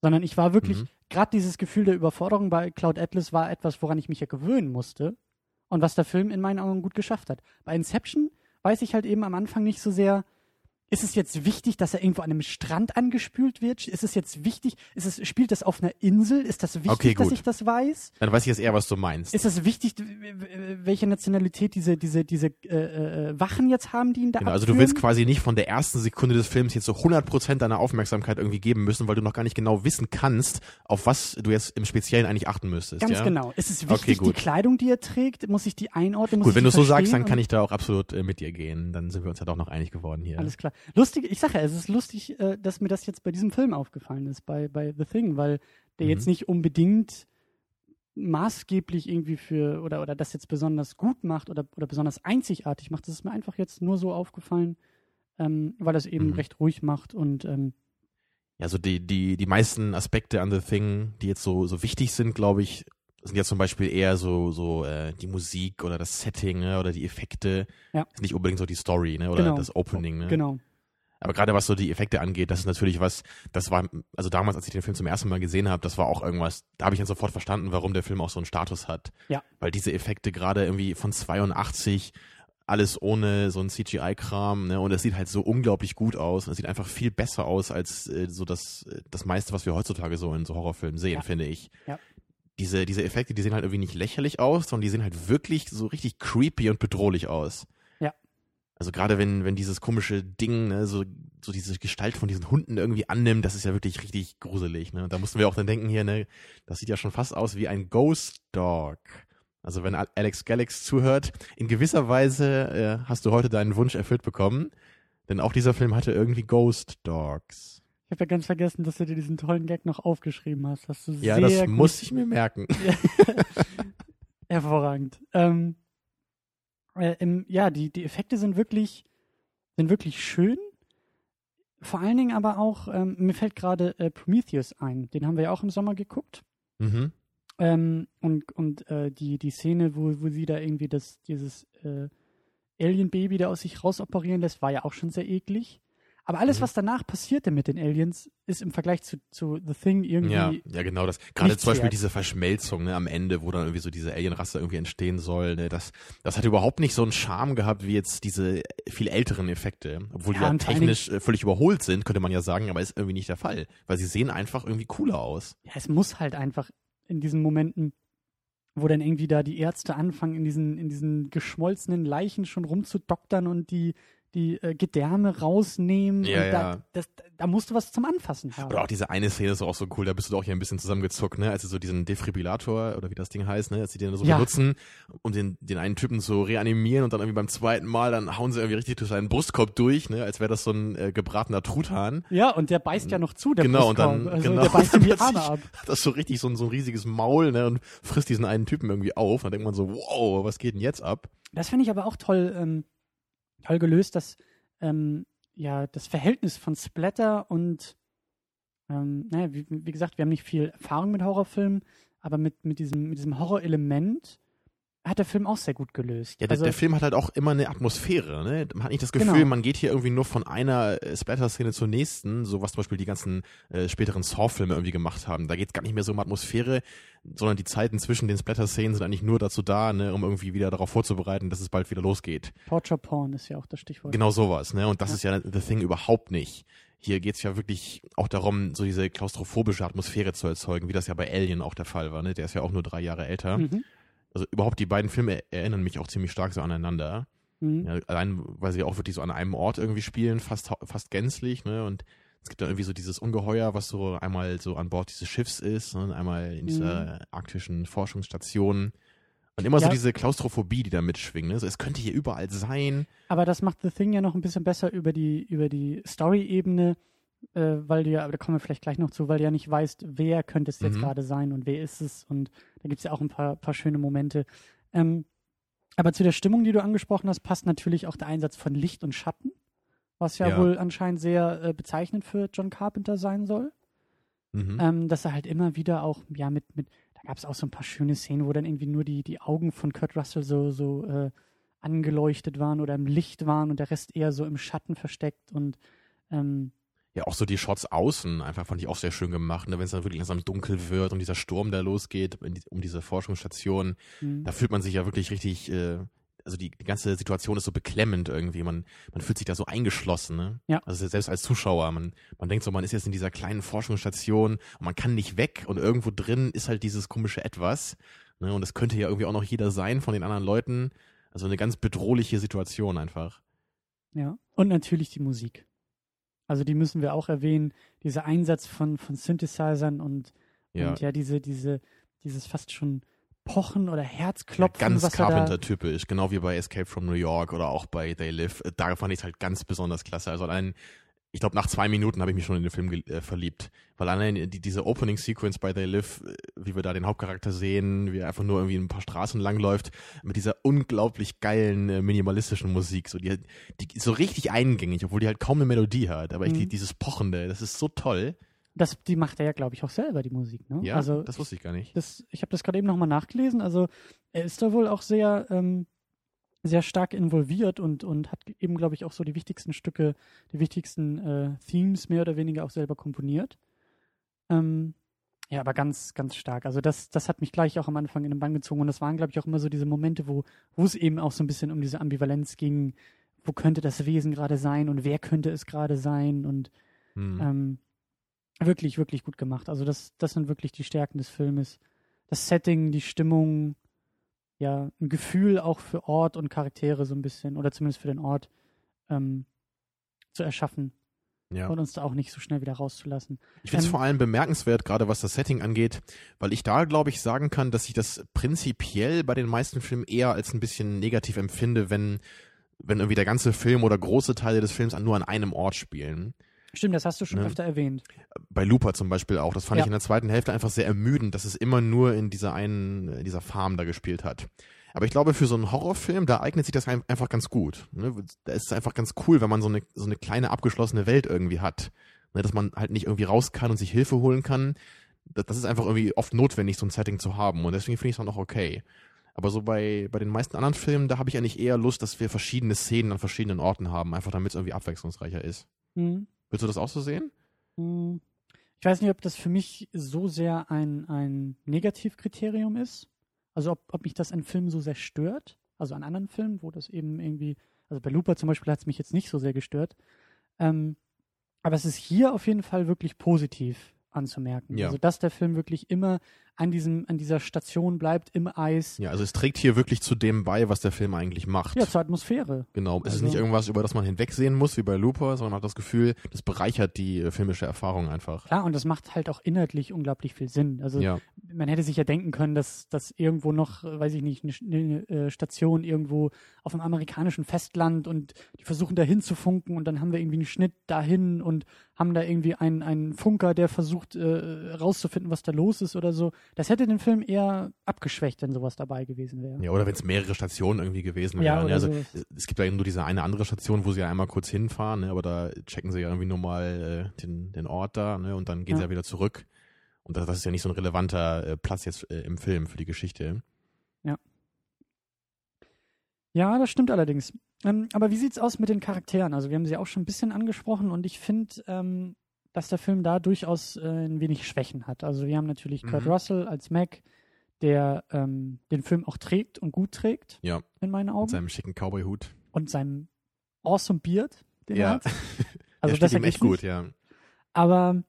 Sondern ich war wirklich, Mhm. gerade dieses Gefühl der Überforderung bei Cloud Atlas war etwas, woran ich mich ja gewöhnen musste und was der Film in meinen Augen gut geschafft hat. Bei Inception weiß ich halt eben am Anfang nicht so sehr, ist es jetzt wichtig, dass er irgendwo an einem Strand angespült wird? Ist es jetzt wichtig, ist es, spielt das auf einer Insel? Ist das wichtig, Okay, dass ich das weiß? Dann weiß ich jetzt eher, was du meinst. Ist es wichtig, welche Nationalität diese, diese, diese äh, äh, Wachen jetzt haben, die ihn da Genau, also du abführen? willst quasi nicht von der ersten Sekunde des Films jetzt so 100% deiner Aufmerksamkeit irgendwie geben müssen, weil du noch gar nicht genau wissen kannst, auf was du jetzt im Speziellen eigentlich achten müsstest. Ganz ja? genau. Ist es Okay, wichtig, die gut. Kleidung, die er trägt? Muss ich die einordnen? Muss Gut, wenn die du so sagst, dann kann ich da auch absolut äh, mit dir gehen. Dann sind wir uns ja doch noch einig geworden hier. Alles klar. Lustig, ich sage ja, es ist lustig, äh, dass mir das jetzt bei diesem Film aufgefallen ist, bei, bei The Thing, weil der Mhm. jetzt nicht unbedingt maßgeblich irgendwie für oder, oder das jetzt besonders gut macht oder, oder besonders einzigartig macht. Das ist mir einfach jetzt nur so aufgefallen, ähm, weil das eben Mhm. recht ruhig macht und ähm, Ja, so die, die, die meisten Aspekte an The Thing, die jetzt so, so wichtig sind, glaube ich, sind ja zum Beispiel eher so, so äh, die Musik oder das Setting ne, oder die Effekte. Ja. Ist nicht unbedingt so die Story ne, oder Genau. das Opening. Ne? genau. Aber gerade was so die Effekte angeht, das ist natürlich was, das war, also damals, als ich den Film zum ersten Mal gesehen habe, das war auch irgendwas, da habe ich dann sofort verstanden, warum der Film auch so einen Status hat. Ja. Weil diese Effekte gerade irgendwie von 82, alles ohne so ein CGI-Kram, ne, und es sieht halt so unglaublich gut aus. Und es sieht einfach viel besser aus als äh, so das, äh, das meiste, was wir heutzutage so in so Horrorfilmen sehen, Ja. finde ich. Ja. Diese, diese Effekte, die sehen halt irgendwie nicht lächerlich aus, sondern die sehen halt wirklich so richtig creepy und bedrohlich aus. Ja. Also gerade wenn, wenn dieses komische Ding, ne, so, so diese Gestalt von diesen Hunden irgendwie annimmt, das ist ja wirklich richtig gruselig. Ne? Und da mussten wir auch dann denken hier, ne, das sieht ja schon fast aus wie ein Ghost Dog. Also wenn Alex Galax zuhört, in gewisser Weise äh, hast du heute deinen Wunsch erfüllt bekommen, denn auch dieser Film hatte irgendwie Ghost Dogs. Ich habe ja ganz vergessen, dass du dir diesen tollen Gag noch aufgeschrieben hast. hast du ja, das muss ich mir merken. Hervorragend. Ähm, äh, im, ja, die, die Effekte sind wirklich, sind wirklich schön. Vor allen Dingen aber auch, ähm, mir fällt gerade äh, Prometheus ein. Den haben wir ja auch im Sommer geguckt. Mhm. Ähm, und und äh, die, die Szene, wo, wo sie da irgendwie das, dieses äh, Alien-Baby da aus sich rausoperieren lässt, war ja auch schon sehr eklig. Aber alles, Mhm. was danach passierte mit den Aliens, ist im Vergleich zu, zu The Thing irgendwie. Ja, ja, genau das. Gerade zum Beispiel wert. diese Verschmelzung ne, am Ende, wo dann irgendwie so diese Alienrasse irgendwie entstehen soll. Ne, das, das hat überhaupt nicht so einen Charme gehabt wie jetzt diese viel älteren Effekte. Obwohl die Ja, ja vor allen technisch äh, völlig überholt sind, könnte man ja sagen, aber ist irgendwie nicht der Fall. Weil sie sehen einfach irgendwie cooler aus. ja, es muss halt einfach in diesen Momenten, wo dann irgendwie da die Ärzte anfangen, in diesen, in diesen geschmolzenen Leichen schon rumzudoktern und die, die äh, Gedärme rausnehmen. Ja, und da, ja. das, da musst du was zum Anfassen haben. Oder auch diese eine Szene ist auch so cool, da bist du doch hier ein bisschen zusammengezuckt, ne? Als sie so diesen Defibrillator oder wie das Ding heißt, ne? Als sie den so Ja. benutzen und den, den einen Typen so reanimieren und dann irgendwie beim zweiten Mal, dann hauen sie irgendwie richtig durch seinen Brustkorb durch, ne? Als wäre das so ein äh, gebratener Truthahn. Ja, und der beißt ja noch zu, der Genau, und dann- Brustkorb. also genau, der beißt ihm die Arme ab. Hat das so richtig so ein, so ein riesiges Maul, ne? Und frisst diesen einen Typen irgendwie auf. Dann denkt man so, wow, was geht denn jetzt ab? Das finde ich aber auch toll, ähm, toll gelöst, dass ähm, ja das Verhältnis von Splatter und ähm, naja, wie, wie gesagt, wir haben nicht viel Erfahrung mit Horrorfilmen, aber mit, mit diesem, mit diesem Horrorelement hat der Film auch sehr gut gelöst. Ja, der, also, der Film hat halt auch immer eine Atmosphäre, ne? Man hat nicht das Gefühl, Genau. man geht hier irgendwie nur von einer äh, Splatter-Szene zur nächsten, so was zum Beispiel die ganzen äh, späteren Saw-Filme irgendwie gemacht haben. Da geht es gar nicht mehr so um Atmosphäre, sondern die Zeiten zwischen den Splatter-Szenen sind eigentlich nur dazu da, ne, um irgendwie wieder darauf vorzubereiten, dass es bald wieder losgeht. Torture Porn ist ja auch das Stichwort. Genau sowas, ne? Und das Ja. ist ja The Thing überhaupt nicht. Hier geht's ja wirklich auch darum, so diese klaustrophobische Atmosphäre zu erzeugen, wie das ja bei Alien auch der Fall war, ne? Der ist ja auch nur drei Jahre älter. Mhm. Also überhaupt die beiden Filme erinnern mich auch ziemlich stark so aneinander. Mhm. Ja, allein, weil sie auch wirklich so an einem Ort irgendwie spielen, fast, fast gänzlich, ne? Und es gibt da irgendwie so dieses Ungeheuer, was so einmal so an Bord dieses Schiffs ist, ne? und einmal in dieser arktischen Forschungsstation. Und immer so Ja. diese Klaustrophobie, die da mitschwingt. Ne? So, es könnte hier überall sein. Aber das macht The Thing ja noch ein bisschen besser über die, über die Story-Ebene, äh, weil du ja, aber da kommen wir vielleicht gleich noch zu, weil du ja nicht weißt, wer könnte es jetzt Mhm. gerade sein und wer ist es. Und da gibt es ja auch ein paar, paar schöne Momente. Ähm, aber zu der Stimmung, die du angesprochen hast, passt natürlich auch der Einsatz von Licht und Schatten, was ja, Ja. wohl anscheinend sehr äh, bezeichnend für John Carpenter sein soll. Mhm. Ähm, dass er halt immer wieder auch, ja, mit, mit, da gab es auch so ein paar schöne Szenen, wo dann irgendwie nur die, die Augen von Kurt Russell so, so äh, angeleuchtet waren oder im Licht waren und der Rest eher so im Schatten versteckt und ähm, Ja, auch so die Shots außen einfach fand ich auch sehr schön gemacht, ne? wenn es dann wirklich langsam dunkel wird und dieser Sturm da losgeht die, um diese Forschungsstation. mh. Da fühlt man sich ja wirklich richtig, äh, also die, die ganze Situation ist so beklemmend irgendwie. Man, man fühlt sich da so eingeschlossen, ne? Ja. Also selbst als Zuschauer, man, man denkt so, man ist jetzt in dieser kleinen Forschungsstation und man kann nicht weg und irgendwo drin ist halt dieses komische Etwas. Ne? Und es könnte ja irgendwie auch noch jeder sein von den anderen Leuten. Also eine ganz bedrohliche Situation einfach. ja. Und natürlich die Musik. Also die müssen wir auch erwähnen, dieser Einsatz von, von Synthesizern und Ja. und ja diese, diese, dieses fast schon Pochen oder Herzklopfen, ganz er da, Carpenter-typisch, genau wie bei Escape from New York oder auch bei They Live. Äh, Da fand ich es halt ganz besonders klasse. Also allein, ich glaube, nach zwei Minuten habe ich mich schon in den Film äh, verliebt. Weil allein die, diese Opening-Sequence bei They Live, äh, wie wir da den Hauptcharakter sehen, wie er einfach nur irgendwie ein paar Straßen langläuft, mit dieser unglaublich geilen, äh, minimalistischen Musik. So, die, die so richtig eingängig, obwohl die halt kaum eine Melodie hat. Aber ich, die, Mhm. dieses Pochende, das ist so toll. das, die macht er ja, glaube ich, auch selber, die Musik. Ne? Ja, also das wusste ich gar nicht. das, ich habe das gerade eben nochmal nachgelesen. Also er ist da wohl auch sehr, ähm, sehr stark involviert und, und hat eben, glaube ich, auch so die wichtigsten Stücke, die wichtigsten äh, Themes mehr oder weniger auch selber komponiert. Ähm, ja, aber ganz, ganz stark. Also das, das hat mich gleich auch am Anfang in den Bann gezogen und das waren, glaube ich, auch immer so diese Momente, wo, wo es eben auch so ein bisschen um diese Ambivalenz ging. Wo könnte das Wesen gerade sein und wer könnte es gerade sein und Hm. ähm, wirklich, wirklich gut gemacht. Also das, das sind wirklich die Stärken des Filmes. Das Setting, die Stimmung, ja, ein Gefühl auch für Ort und Charaktere so ein bisschen, oder zumindest für den Ort. ähm, zu erschaffen Ja. und uns da auch nicht so schnell wieder rauszulassen. Ich finde es Ähm, vor allem bemerkenswert, gerade was das Setting angeht, weil ich da, glaube ich, sagen kann, dass ich das prinzipiell bei den meisten Filmen eher als ein bisschen negativ empfinde, wenn, wenn irgendwie der ganze Film oder große Teile des Films an, nur an einem Ort spielen. Stimmt, das hast du schon Ne? öfter erwähnt. Bei Looper zum Beispiel auch. Das fand Ja. ich in der zweiten Hälfte einfach sehr ermüdend, dass es immer nur in dieser einen, in dieser Farm da gespielt hat. Aber ich glaube, für so einen Horrorfilm, da eignet sich das ein- einfach ganz gut. Ne? Da ist es einfach ganz cool, wenn man so eine, so eine kleine abgeschlossene Welt irgendwie hat. Ne? Dass man halt nicht irgendwie raus kann und sich Hilfe holen kann. Das, ist einfach irgendwie oft notwendig, so ein Setting zu haben. Und deswegen finde ich es dann auch okay. Aber so bei, bei den meisten anderen Filmen, da habe ich eigentlich eher Lust, dass wir verschiedene Szenen an verschiedenen Orten haben, einfach damit es irgendwie abwechslungsreicher ist. Hm. Willst du das auch so sehen? Hm. Ich weiß nicht, ob das für mich so sehr ein, ein Negativkriterium ist. Also ob, ob mich das an Filmen so sehr stört. Also an anderen Filmen, wo das eben irgendwie, also bei Looper zum Beispiel hat es mich jetzt nicht so sehr gestört. Ähm, aber es ist hier auf jeden Fall wirklich positiv anzumerken. Ja. Also dass der Film wirklich immer an diesem, an dieser Station bleibt, im Eis. Ja, also es trägt hier wirklich zu dem bei, was der Film eigentlich macht. Ja, zur Atmosphäre. Genau, es ist Also- nicht irgendwas, über das man hinwegsehen muss, wie bei Looper, sondern man hat das Gefühl, das bereichert die äh, filmische Erfahrung einfach. Klar, und das macht halt auch inhaltlich unglaublich viel Sinn. Also Ja, man hätte sich ja denken können, dass, dass irgendwo noch, äh, weiß ich nicht, eine, eine äh, Station irgendwo auf dem amerikanischen Festland und die versuchen da hinzufunken und dann haben wir irgendwie einen Schnitt dahin und haben da irgendwie einen, einen Funker, der versucht äh, rauszufinden, was da los ist oder so. Das hätte den Film eher abgeschwächt, wenn sowas dabei gewesen wäre. ja oder wenn es mehrere Stationen irgendwie gewesen Ja, wären. oder also, es- es gibt ja nur diese eine andere Station, wo sie ja einmal kurz hinfahren, ne, aber da checken sie ja irgendwie nur mal äh, den, den Ort da ne, und dann gehen sie Ja. ja wieder zurück. Und das, das ist ja nicht so ein relevanter äh, Platz jetzt äh, im Film für die Geschichte. Ja, das stimmt allerdings. Ähm, aber wie sieht's aus mit den Charakteren? Also wir haben sie auch schon ein bisschen angesprochen und ich finde, ähm, dass der Film da durchaus äh, ein wenig Schwächen hat. Also wir haben natürlich Kurt Mhm. Russell als Mac, der ähm, den Film auch trägt und gut trägt, Ja, in meinen mit Augen. seinem schicken Cowboy-Hut. und seinem awesome Beard, den er Ja, hat. der Also besser ihm echt gut, nicht. ja. Aber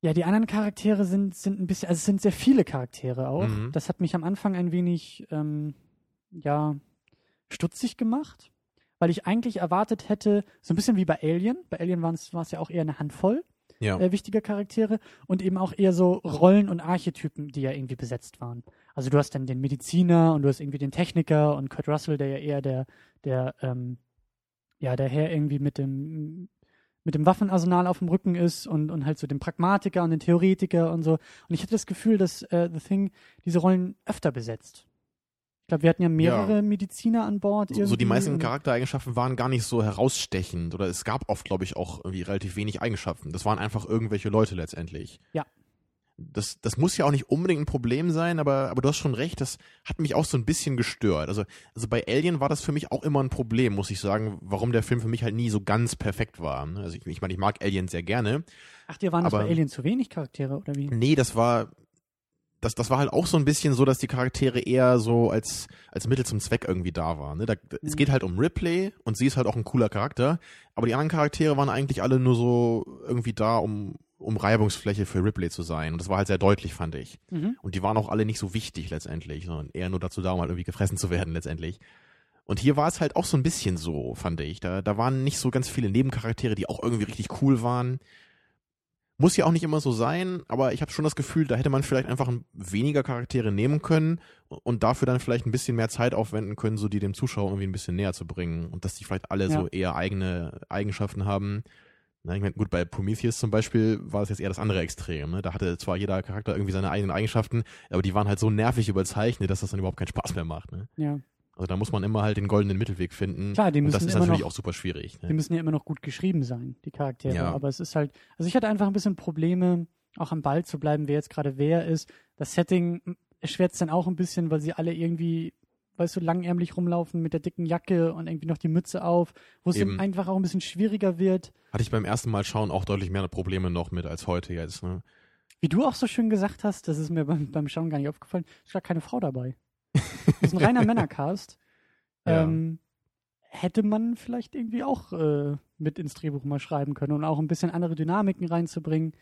ja, die anderen Charaktere sind, sind ein bisschen, also es sind sehr viele Charaktere auch. Mhm. Das hat mich am Anfang ein wenig, ähm, ja, stutzig gemacht, weil ich eigentlich erwartet hätte, so ein bisschen wie bei Alien. Bei Alien war es ja auch eher eine Handvoll Ja, äh, wichtiger Charaktere und eben auch eher so Rollen und Archetypen, die ja irgendwie besetzt waren. Also du hast dann den Mediziner und du hast irgendwie den Techniker und Kurt Russell, der ja eher der, der, ähm, ja, der Herr irgendwie mit dem, mit dem Waffenarsenal auf dem Rücken ist und, und halt so den Pragmatiker und den Theoretiker und so. Und ich hatte das Gefühl, dass äh, The Thing diese Rollen öfter besetzt. Glaube, wir hatten ja mehrere Mediziner an Bord. so, so die irgendwie meisten Charaktereigenschaften waren gar nicht so herausstechend oder es gab oft, glaube ich, auch irgendwie relativ wenig Eigenschaften. Das waren einfach irgendwelche Leute letztendlich. Ja. Das, das muss ja auch nicht unbedingt ein Problem sein, aber, aber du hast schon recht, das hat mich auch so ein bisschen gestört. Also, also bei Alien war das für mich auch immer ein Problem, muss ich sagen, warum der Film für mich halt nie so ganz perfekt war. Also ich, ich meine, ich mag Alien sehr gerne. Ach, dir waren das aber- bei Alien zu wenig Charaktere oder wie? Nee, das war, das, das war halt auch so ein bisschen so, dass die Charaktere eher so als, als Mittel zum Zweck irgendwie da waren. Ne? Da, Es Mhm. geht halt um Ripley und sie ist halt auch ein cooler Charakter, aber die anderen Charaktere waren eigentlich alle nur so irgendwie da, um, um Reibungsfläche für Ripley zu sein. Und das war halt sehr deutlich, fand ich. Mhm. Und die waren auch alle nicht so wichtig letztendlich, sondern eher nur dazu da, um halt irgendwie gefressen zu werden letztendlich. Und hier war es halt auch so ein bisschen so, fand ich. Da, da waren nicht so ganz viele Nebencharaktere, die auch irgendwie richtig cool waren. Muss ja auch nicht immer so sein, aber ich habe schon das Gefühl, da hätte man vielleicht einfach ein- weniger Charaktere nehmen können und dafür dann vielleicht ein bisschen mehr Zeit aufwenden können, so die dem Zuschauer irgendwie ein bisschen näher zu bringen. Und dass die vielleicht alle Ja. so eher eigene Eigenschaften haben. Na, ich meine, gut, bei Prometheus zum Beispiel war das jetzt eher das andere Extrem. Ne? Da hatte zwar jeder Charakter irgendwie seine eigenen Eigenschaften, aber die waren halt so nervig überzeichnet, dass das dann überhaupt keinen Spaß mehr macht. Ne? Ja. Also da muss man immer halt den goldenen Mittelweg finden. Klar, die und müssen das ist natürlich noch- auch super schwierig. Die Ne? müssen ja immer noch gut geschrieben sein, die Charaktere. Ja. Aber es ist halt, also ich hatte einfach ein bisschen Probleme, auch am Ball zu bleiben, wer jetzt gerade wer ist. Das Setting erschwert es dann auch ein bisschen, weil sie alle irgendwie, weißt du, langärmlich rumlaufen mit der dicken Jacke und irgendwie noch die Mütze auf, wo es Eben. einfach auch ein bisschen schwieriger wird. Hatte ich beim ersten Mal schauen auch deutlich mehr Probleme noch mit als heute jetzt. Ne? Wie du auch so schön gesagt hast, das ist mir beim, beim Schauen gar nicht aufgefallen, ist gar keine Frau dabei. Das ist ein reiner Männercast. Ja. Ähm, hätte man vielleicht irgendwie auch äh, mit ins Drehbuch mal schreiben können und auch ein bisschen andere Dynamiken reinzubringen.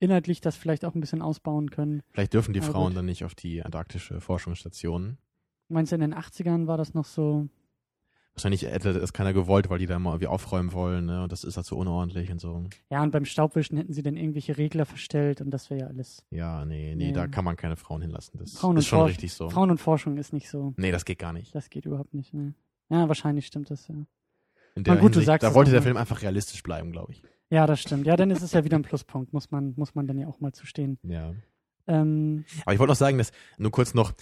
Inhaltlich das vielleicht auch ein bisschen ausbauen können. Vielleicht dürfen die Aber Frauen gut. dann nicht auf die antarktische Forschungsstation. Meinst du, in den 80ern war das noch so? Wahrscheinlich hätte das keiner gewollt, weil die da mal irgendwie aufräumen wollen, ne? Und das ist halt so unordentlich und so. Ja, und beim Staubwischen hätten sie dann irgendwelche Regler verstellt und das wäre ja alles. Ja, nee, nee, Nee. da kann man keine Frauen hinlassen. Das Frauen ist und schon Forsch- richtig so. Frauen und Forschung ist nicht so. Nee, das geht gar nicht. Das geht überhaupt nicht. Ne? Ja, wahrscheinlich stimmt das, ja. In der Na gut, du Hinsicht, sagst da wollte der. Film einfach realistisch bleiben, glaube ich. Ja, das stimmt. Ja, dann ist es ja wieder ein Pluspunkt, muss man, muss man dann ja auch mal zu stehen. Ja. Ähm, Aber ich wollte noch sagen, dass, nur kurz noch,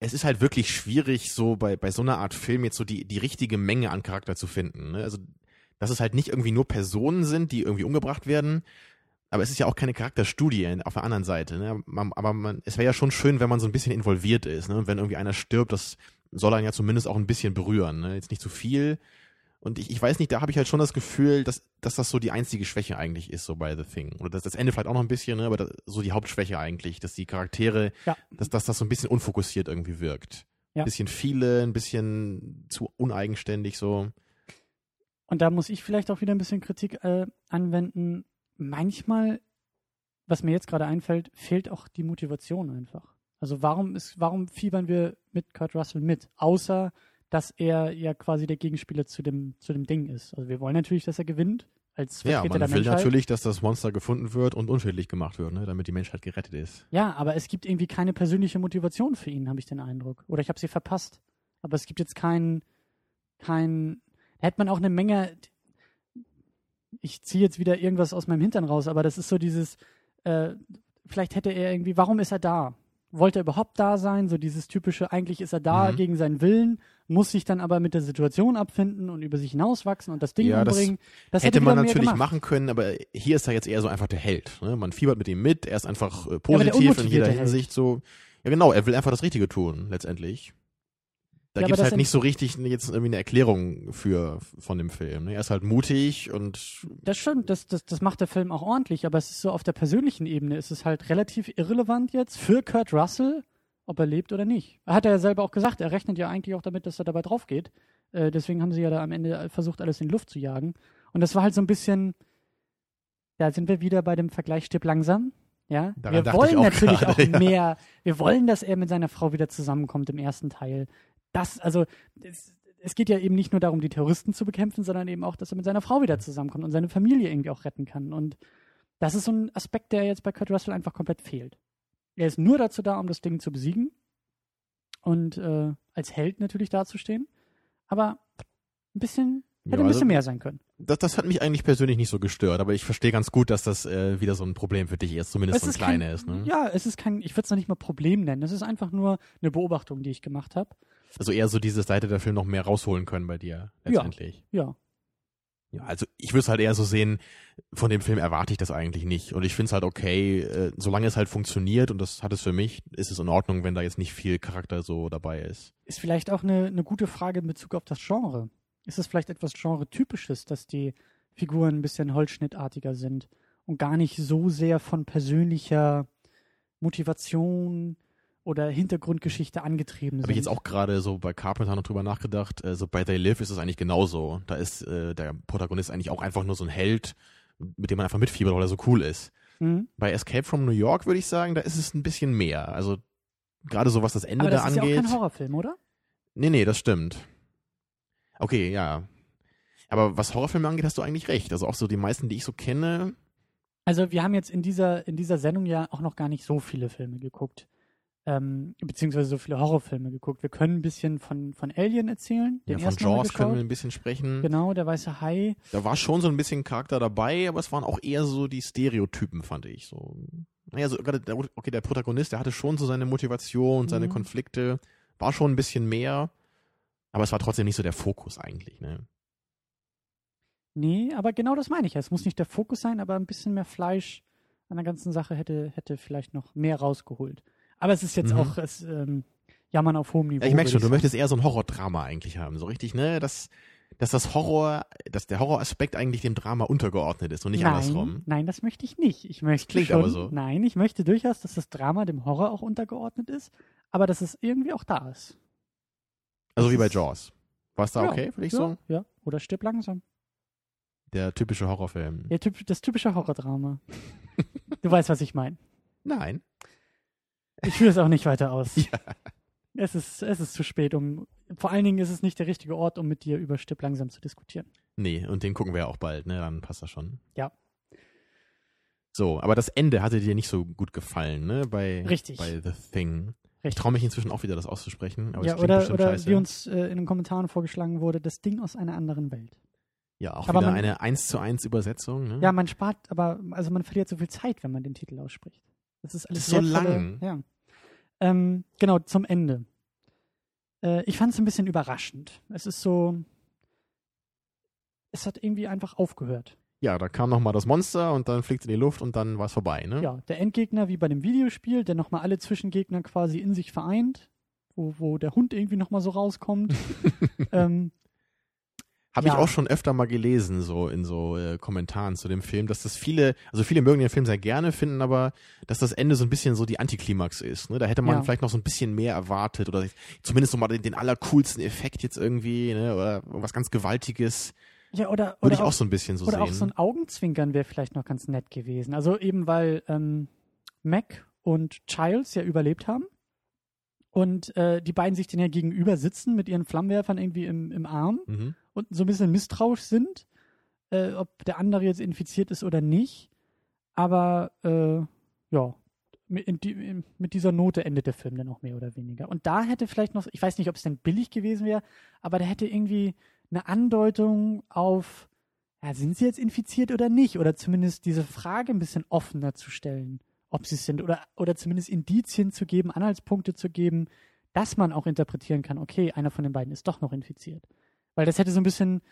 es ist halt wirklich schwierig, so bei, bei so einer Art Film jetzt so die, die richtige Menge an Charakter zu finden. Ne? Also, dass es halt nicht irgendwie nur Personen sind, die irgendwie umgebracht werden, aber es ist ja auch keine Charakterstudie auf der anderen Seite. Ne? Man, aber man, es wäre ja schon schön, wenn man so ein bisschen involviert ist. Ne? Und wenn irgendwie einer stirbt, das soll einen ja zumindest auch ein bisschen berühren. Ne? Jetzt nicht zu viel. Und ich, ich weiß nicht, da habe ich halt schon das Gefühl, dass, dass das so die einzige Schwäche eigentlich ist, so bei The Thing. Oder das, das Ende vielleicht auch noch ein bisschen, ne? aber das, so die Hauptschwäche eigentlich, dass die Charaktere, Ja. dass, dass das so ein bisschen unfokussiert irgendwie wirkt. Ja. Ein bisschen viele, ein bisschen zu uneigenständig so. Und da muss ich vielleicht auch wieder ein bisschen Kritik äh, anwenden. Manchmal, was mir jetzt gerade einfällt, fehlt auch die Motivation einfach. Also warum ist, warum fiebern wir mit Kurt Russell mit? Außer, dass er ja quasi der Gegenspieler zu dem, zu dem Ding ist. Also wir wollen natürlich, dass er gewinnt, als Ja, man der will Menschheit. natürlich, dass das Monster gefunden wird und unschädlich gemacht wird, ne? damit die Menschheit gerettet ist. Ja, aber es gibt irgendwie keine persönliche Motivation für ihn, habe ich den Eindruck. Oder ich habe sie verpasst. Aber es gibt jetzt keinen, kein, da hätte man auch eine Menge, ich ziehe jetzt wieder irgendwas aus meinem Hintern raus, aber das ist so dieses, äh, vielleicht hätte er irgendwie, warum ist er da? Wollte er überhaupt da sein? So dieses typische, eigentlich ist er da Mhm. gegen seinen Willen, muss sich dann aber mit der Situation abfinden und über sich hinauswachsen und das Ding Ja, das umbringen. Das Hätte hätte man natürlich machen können, aber hier ist er jetzt eher so einfach der Held. Ne? Man fiebert mit ihm mit, er ist einfach äh, positiv in unmotivierte jeder Held. Hinsicht so. Ja genau, er will einfach das Richtige tun, letztendlich. Da Ja, gibt's das halt nicht so richtig jetzt irgendwie eine Erklärung für von dem Film. Ne? Er ist halt mutig und Das stimmt, das, das, das macht der Film auch ordentlich, aber es ist so auf der persönlichen Ebene, ist es halt relativ irrelevant jetzt für Kurt Russell, ob er lebt oder nicht. Er hat ja selber auch gesagt, er rechnet ja eigentlich auch damit, dass er dabei drauf geht. Äh, deswegen haben sie ja da am Ende versucht, alles in die Luft zu jagen. Und das war halt so ein bisschen, da sind wir wieder bei dem Vergleich Stipp langsam. Ja, Daran wir wollen auch natürlich gerade, auch ja. mehr. Wir wollen, dass er mit seiner Frau wieder zusammenkommt im ersten Teil. Das, also, es, es geht ja eben nicht nur darum, die Terroristen zu bekämpfen, sondern eben auch, dass er mit seiner Frau wieder zusammenkommt und seine Familie irgendwie auch retten kann. Und das ist so ein Aspekt, der jetzt bei Kurt Russell einfach komplett fehlt. Er ist nur dazu da, um das Ding zu besiegen und äh, als Held natürlich dazustehen. Aber ein bisschen, hätte Ja, ein bisschen also- mehr sein können. das, das hat mich eigentlich persönlich nicht so gestört, aber ich verstehe ganz gut, dass das äh, wieder so ein Problem für dich ist, zumindest so ein kleines. Ne? Ja, es ist kein, ich würde es noch nicht mal Problem nennen. Es ist einfach nur eine Beobachtung, die ich gemacht habe. Also eher so diese Seite der Film noch mehr rausholen können bei dir letztendlich. Ja. Ja, also ich würde es halt eher so sehen, von dem Film erwarte ich das eigentlich nicht. Und ich finde es halt okay, äh, solange es halt funktioniert und das hat es für mich, ist es in Ordnung, wenn da jetzt nicht viel Charakter so dabei ist. Ist vielleicht auch eine, eine gute Frage in Bezug auf das Genre. Ist es vielleicht etwas Genre-typisches, dass die Figuren ein bisschen holzschnittartiger sind und gar nicht so sehr von persönlicher Motivation oder Hintergrundgeschichte angetrieben Habe sind? ich jetzt auch gerade so bei Carpenter noch drüber nachgedacht. So bei They Live ist es eigentlich genauso. Da ist äh, der Protagonist eigentlich auch einfach nur so ein Held, mit dem man einfach mitfiebert, weil er so cool ist. Mhm. Bei Escape from New York würde ich sagen, da ist es ein bisschen mehr. Also gerade so was das Ende Aber das da ist ja auch angeht. kein Horrorfilm, oder? Nee, nee, das stimmt. Okay, ja. Aber was Horrorfilme angeht, hast du eigentlich recht. Also auch so die meisten, die ich so kenne, Also wir haben jetzt in dieser, in dieser Sendung ja auch noch gar nicht so viele Filme geguckt. Ähm, beziehungsweise so viele Horrorfilme geguckt. Wir können ein bisschen von, von Alien erzählen. Den ja, von Jaws können wir ein bisschen sprechen. Genau, der weiße Hai. Da war schon so ein bisschen Charakter dabei, aber es waren auch eher so die Stereotypen, fand ich. So, naja, so gerade der, okay, der Protagonist, der hatte schon so seine Motivation, seine Mhm. Konflikte, war schon ein bisschen mehr, aber es war trotzdem nicht so der Fokus eigentlich, ne? Nee, aber genau das meine ich ja. Es muss nicht der Fokus sein, aber ein bisschen mehr Fleisch an der ganzen Sache hätte, hätte vielleicht noch mehr rausgeholt. Aber es ist jetzt Mhm. auch es, ähm, Jammern auf hohem Niveau. Ja, ich merke schon, würde du möchtest eher so ein Horrordrama eigentlich haben, so richtig, ne? Dass, dass das Horror, dass der Horroraspekt eigentlich dem Drama untergeordnet ist und nicht nein, andersrum. Nein, das möchte ich nicht. Ich möchte klingt schon, aber so. Nein, ich möchte durchaus, dass das Drama dem Horror auch untergeordnet ist, aber dass es irgendwie auch da ist. Also Das wie bei Jaws. War es da Ja, okay für dich ja, so? Ja, oder stirb langsam. Der typische Horrorfilm. Ja, typ, das typische Horrordrama. du weißt, was ich meine. Nein. Ich führe es auch nicht weiter aus. Ja. es ist, es ist zu spät, um. Vor allen Dingen ist es nicht der richtige Ort, um mit dir über Stipp langsam zu diskutieren. Nee, und den gucken wir ja auch bald, ne? Dann passt das schon. Ja. So, aber das Ende hatte dir nicht so gut gefallen, ne? Bei, Richtig. bei The Thing. Ich Richtig. traue mich inzwischen auch wieder, das auszusprechen. Aber ja, das oder, bestimmt oder scheiße. wie uns äh, in den Kommentaren vorgeschlagen wurde, das Ding aus einer anderen Welt. ja, auch aber wieder man- eine 1 zu 1 Übersetzung, ne? Ja, man spart, aber also man verliert so viel Zeit, wenn man den Titel ausspricht. Das ist alles Das ist so lang. Ja. Ähm, genau, zum Ende. Äh, ich fand es ein bisschen überraschend. Es ist so. Es hat irgendwie einfach aufgehört. Ja, da kam nochmal das Monster und dann fliegt es in die Luft und dann war es vorbei, ne? Ja, der Endgegner wie bei dem Videospiel, der nochmal alle Zwischengegner quasi in sich vereint, wo, wo der Hund irgendwie nochmal so rauskommt. ähm, Habe Ja. ich auch schon öfter mal gelesen, so in so äh, Kommentaren zu dem Film, dass das viele, also viele mögen den Film sehr gerne, finden aber, dass das Ende so ein bisschen so die Antiklimax ist. Ne? Da hätte man Ja. vielleicht noch so ein bisschen mehr erwartet oder zumindest noch mal den, den allercoolsten Effekt jetzt irgendwie, ne? Oder was ganz Gewaltiges. ja, oder, Würde oder ich auch so ein bisschen so Oder sehen. auch so ein Augenzwinkern wäre vielleicht noch ganz nett gewesen. Also eben weil ähm, Mac und Childs ja überlebt haben und äh, die beiden sich dann ja gegenüber sitzen mit ihren Flammenwerfern irgendwie im, im Arm mhm. und so ein bisschen misstrauisch sind, äh, ob der andere jetzt infiziert ist oder nicht. Aber äh, ja, mit, die, mit dieser Note endet der Film dann auch mehr oder weniger. Und da hätte vielleicht noch, ich weiß nicht, ob es denn billig gewesen wäre, aber da hätte irgendwie eine Andeutung auf, ja, sind sie jetzt infiziert oder nicht? Oder zumindest diese Frage ein bisschen offener zu stellen, ob sie es sind. Oder, oder zumindest Indizien zu geben, Anhaltspunkte zu geben, dass man auch interpretieren kann, okay, einer von den beiden ist doch noch infiziert. Weil das hätte so ein bisschen,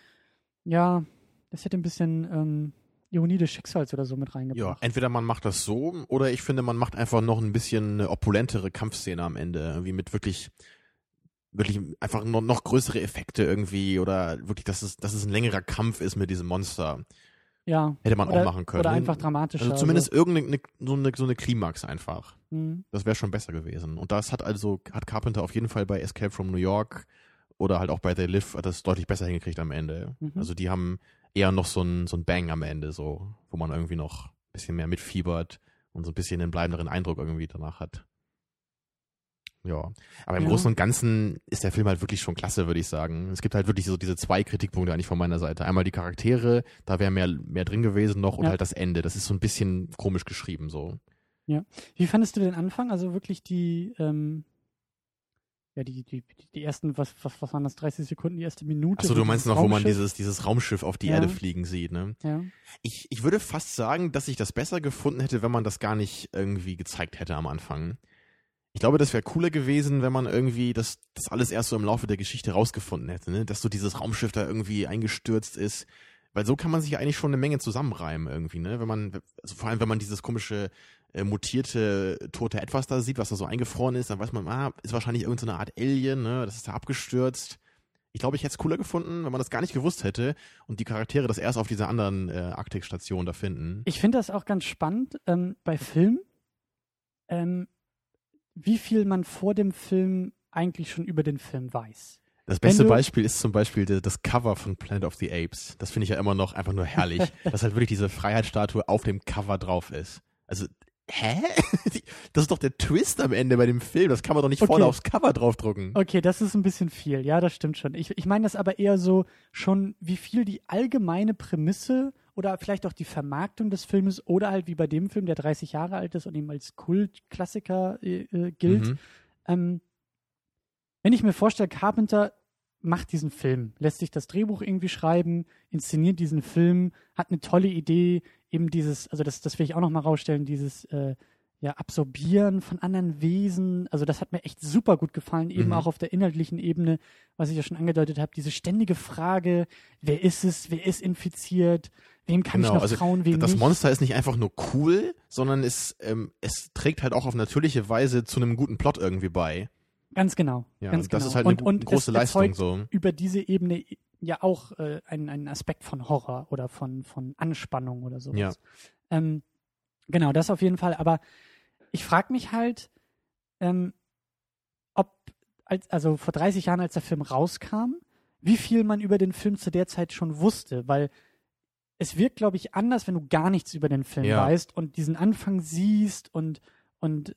ja, das hätte ein bisschen ähm, Ironie des Schicksals oder so mit Ja, reingebracht. entweder man macht das so oder ich finde, man macht einfach noch ein bisschen eine opulentere Kampfszene am Ende, irgendwie mit wirklich wirklich einfach noch, noch größere Effekte irgendwie oder wirklich, dass es, dass es ein längerer Kampf ist mit diesem Monster. Ja. Hätte man oder, auch machen können. Oder ne? einfach dramatischer. Also zumindest irgendeine so eine, so eine Klimax einfach. Mhm. Das wäre schon besser gewesen. Und das hat also, hat Carpenter auf jeden Fall bei Escape from New York oder halt auch bei The Live das deutlich besser hingekriegt am Ende. Mhm. Also die haben eher noch so ein, so ein Bang am Ende, so, wo man irgendwie noch ein bisschen mehr mitfiebert und so ein bisschen einen bleibenderen Eindruck irgendwie danach hat. Ja. Aber im Ja. Großen und Ganzen ist der Film halt wirklich schon klasse, würde ich sagen. Es gibt halt wirklich so diese zwei Kritikpunkte eigentlich von meiner Seite. Einmal die Charaktere, da wäre mehr, mehr drin gewesen noch und Ja. halt das Ende. Das ist so ein bisschen komisch geschrieben, so. Wie fandest du den Anfang? Also wirklich die, ähm, ja, die, die, die ersten, was, was, was waren das, 30 Sekunden, die erste Minute? Achso, du meinst noch, wo man Raumschiff? dieses, dieses Raumschiff auf die Ja. Erde fliegen sieht, ne? Ja. Ich, ich würde fast sagen, dass ich das besser gefunden hätte, wenn man das gar nicht irgendwie gezeigt hätte am Anfang. Ich glaube, das wäre cooler gewesen, wenn man irgendwie das, das alles erst so im Laufe der Geschichte rausgefunden hätte, ne? Dass so dieses Raumschiff da irgendwie eingestürzt ist. Weil so kann man sich ja eigentlich schon eine Menge zusammenreimen irgendwie, ne? Wenn man, also vor allem, wenn man dieses komische, äh, mutierte, tote Etwas da sieht, was da so eingefroren ist, dann weiß man, ah, ist wahrscheinlich irgendeine Art Alien, ne? Das ist da abgestürzt. Ich glaube, ich hätte es cooler gefunden, wenn man das gar nicht gewusst hätte und die Charaktere das erst auf dieser anderen äh, Arktik-Station da finden. Ich finde das auch ganz spannend ähm, bei Filmen, ähm, wie viel man vor dem Film eigentlich schon über den Film weiß. Das beste du- Beispiel ist zum Beispiel das Cover von Planet of the Apes. Das finde ich ja immer noch einfach nur herrlich, dass halt wirklich diese Freiheitsstatue auf dem Cover drauf ist. Also, hä? Das ist doch der Twist am Ende bei dem Film. Das kann man doch nicht Okay. vorne aufs Cover draufdrucken. Okay, das ist ein bisschen viel. Ja, das stimmt schon. Ich, ich meine das aber eher so schon, wie viel die allgemeine Prämisse oder vielleicht auch die Vermarktung des Filmes oder halt wie bei dem Film, der 30 Jahre alt ist und ihm als Kultklassiker äh, äh, gilt. Mhm. Ähm, wenn ich mir vorstelle, Carpenter macht diesen Film, lässt sich das Drehbuch irgendwie schreiben, inszeniert diesen Film, hat eine tolle Idee, eben dieses, also das, das will ich auch nochmal rausstellen, dieses äh, ja, Absorbieren von anderen Wesen, also das hat mir echt super gut gefallen, eben Mhm. auch auf der inhaltlichen Ebene, was ich ja schon angedeutet habe, diese ständige Frage, wer ist es, wer ist infiziert, wem kann Genau, ich noch also trauen, wem Das nicht. Monster ist nicht einfach nur cool, sondern es, ähm, es trägt halt auch auf natürliche Weise zu einem guten Plot irgendwie bei. Ganz genau. Ja, ganz das genau. ist halt und, eine und große Leistung so. über diese Ebene ja auch äh, einen, einen Aspekt von Horror oder von, von Anspannung oder sowas. Ja. Ähm, genau, das auf jeden Fall. Aber ich frage mich halt, ähm, ob, als, also vor 30 Jahren, als der Film rauskam, wie viel man über den Film zu der Zeit schon wusste, weil es wirkt, glaube ich, anders, wenn du gar nichts über den Film Ja. weißt und diesen Anfang siehst und, und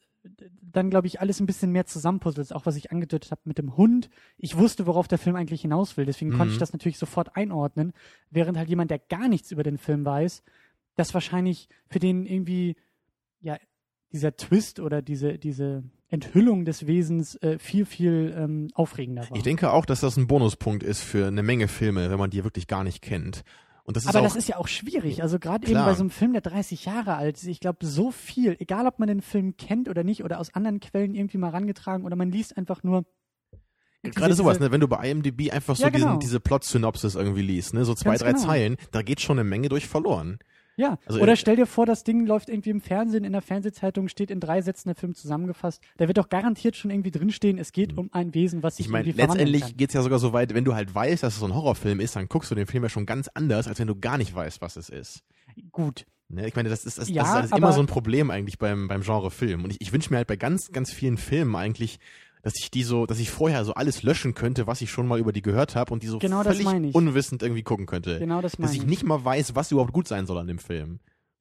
dann, glaube ich, alles ein bisschen mehr zusammenpuzzelt. Auch was ich angedeutet habe mit dem Hund. Ich wusste, worauf der Film eigentlich hinaus will. Deswegen mhm. konnte ich mhm. das natürlich sofort einordnen. Während halt jemand, der gar nichts über den Film weiß, das wahrscheinlich für den irgendwie, ja, dieser Twist oder diese, diese Enthüllung des Wesens äh, viel, viel ähm, aufregender war. Ich denke auch, dass das ein Bonuspunkt ist für eine Menge Filme, wenn man die wirklich gar nicht kennt. Und das ist Aber auch, das ist ja auch schwierig. Also gerade eben bei so einem Film, der 30 Jahre alt ist, ich glaube, so viel, egal ob man den Film kennt oder nicht oder aus anderen Quellen irgendwie mal rangetragen oder man liest einfach nur. Gerade sowas, ne? wenn du bei IMDb einfach so ja, genau. diesen, diese Plot-Synopsis irgendwie liest, ne? so zwei, Ganz drei genau. Zeilen, da geht schon eine Menge durch verloren. Ja, also oder stell dir vor, das Ding läuft irgendwie im Fernsehen, in der Fernsehzeitung, steht in drei Sätzen der Film zusammengefasst. Da wird doch garantiert schon irgendwie drinstehen, es geht um ein Wesen, was sich ich mein, irgendwie Letztendlich geht es ja sogar so weit, wenn du halt weißt, dass es so ein Horrorfilm ist, dann guckst du den Film ja schon ganz anders, als wenn du gar nicht weißt, was es ist. Gut. Ne, ich meine, das ist, das, ja, das ist immer so ein Problem eigentlich beim, beim Genre Film. Und ich, ich wünsche mir halt bei ganz, ganz vielen Filmen eigentlich, dass ich die so, dass ich vorher so alles löschen könnte, was ich schon mal über die gehört habe und die so genau völlig unwissend irgendwie gucken könnte. Genau das meine Dass ich nicht mal weiß, was überhaupt gut sein soll an dem Film.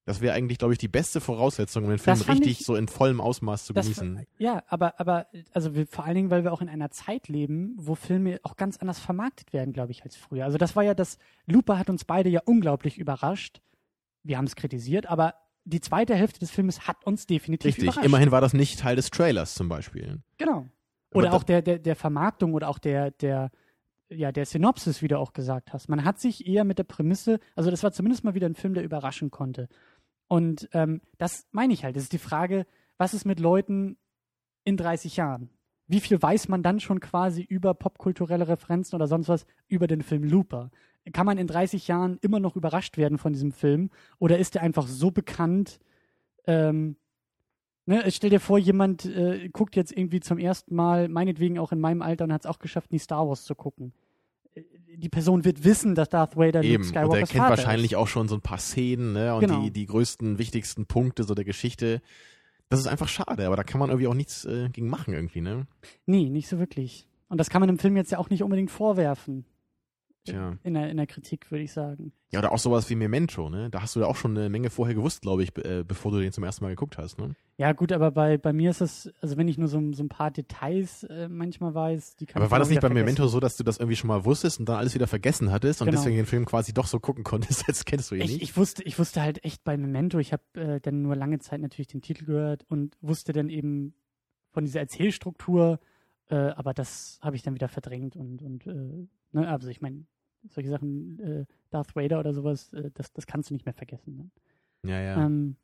Das wäre eigentlich, glaube ich, die beste Voraussetzung, um den Film richtig ich, so in vollem Ausmaß zu genießen. Ja, aber, aber also wir, vor allen Dingen, weil wir auch in einer Zeit leben, wo Filme auch ganz anders vermarktet werden, glaube ich, als früher. Also das war ja das, Looper hat uns beide ja unglaublich überrascht. Wir haben es kritisiert, aber die zweite Hälfte des Filmes hat uns definitiv Richtig, überrascht. immerhin war das nicht Teil des Trailers zum Beispiel. Genau. Oder auch der, der, der Vermarktung oder auch der, der, ja, der Synopsis, wie du auch gesagt hast. Man hat sich eher mit der Prämisse, also das war zumindest mal wieder ein Film, der überraschen konnte. Und ähm, das meine ich halt. Das ist die Frage, was ist mit Leuten in 30 Jahren? Wie viel weiß man dann schon quasi über popkulturelle Referenzen oder sonst was über den Film Looper? Kann man in 30 Jahren immer noch überrascht werden von diesem Film? Oder ist der einfach so bekannt? Ähm, ne, stell dir vor, jemand äh, guckt jetzt irgendwie zum ersten Mal, meinetwegen auch in meinem Alter, und hat es auch geschafft, nie Star Wars zu gucken die Person wird wissen, dass Darth Vader Eben. Luke Skywalker und er kennt Vater wahrscheinlich ist. auch schon so ein paar Szenen ne? und genau. die, die größten, wichtigsten Punkte so der Geschichte. Das ist einfach schade, aber da kann man irgendwie auch nichts äh, gegen machen irgendwie, ne? Nee, nicht so wirklich. Und das kann man im Film jetzt ja auch nicht unbedingt vorwerfen. Tja. In der, in der Kritik, würde ich sagen. Ja, oder auch sowas wie Memento, ne? Da hast du ja auch schon eine Menge vorher gewusst, glaube ich, äh, bevor du den zum ersten Mal geguckt hast, ne? Ja, gut, aber bei, bei mir ist es, also wenn ich nur so, so ein paar Details äh, manchmal weiß, die kann Aber war das nicht bei vergessen. Memento so, dass du das irgendwie schon mal wusstest und dann alles wieder vergessen hattest und genau. deswegen den Film quasi doch so gucken konntest, als kennst du ihn ich, nicht? Ich wusste, ich wusste halt echt bei Memento, ich habe äh, dann nur lange Zeit natürlich den Titel gehört und wusste dann eben von dieser Erzählstruktur, äh, aber das habe ich dann wieder verdrängt und, und äh, ne, also ich meine, solche Sachen, äh, Darth Vader oder sowas, äh, das, das kannst du nicht mehr vergessen. Ne? Ja, ja. Ähm,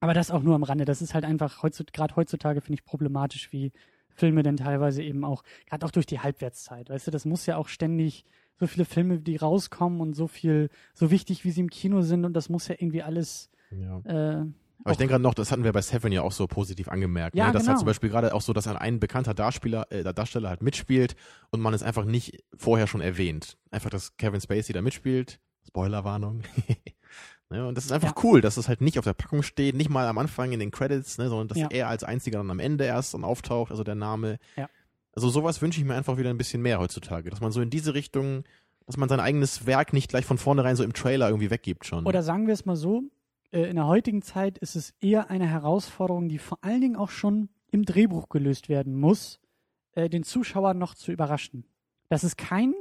aber das auch nur am Rande. Das ist halt einfach heutzutage, gerade heutzutage finde ich problematisch, wie Filme denn teilweise eben auch, gerade auch durch die Halbwertszeit. Weißt du, das muss ja auch ständig so viele Filme, die rauskommen und so viel, so wichtig, wie sie im Kino sind und das muss ja irgendwie alles ja. äh, aber ich denke gerade noch, das hatten wir bei Seven ja auch so positiv angemerkt. Ja, ne? Dass genau. halt zum Beispiel gerade auch so, dass ein bekannter Darsteller, äh, Darsteller halt mitspielt und man es einfach nicht vorher schon erwähnt. Einfach, dass Kevin Spacey da mitspielt. Spoilerwarnung. ne? Und das ist einfach ja. cool, dass es halt nicht auf der Packung steht, nicht mal am Anfang in den Credits, ne? sondern dass ja. er als einziger dann am Ende erst dann auftaucht, also der Name. Ja. Also sowas wünsche ich mir einfach wieder ein bisschen mehr heutzutage, dass man so in diese Richtung, dass man sein eigenes Werk nicht gleich von vornherein so im Trailer irgendwie weggibt schon. Oder sagen wir es mal so, in der heutigen Zeit ist es eher eine Herausforderung, die vor allen Dingen auch schon im Drehbuch gelöst werden muss, äh, den Zuschauer noch zu überraschen. Das ist kein,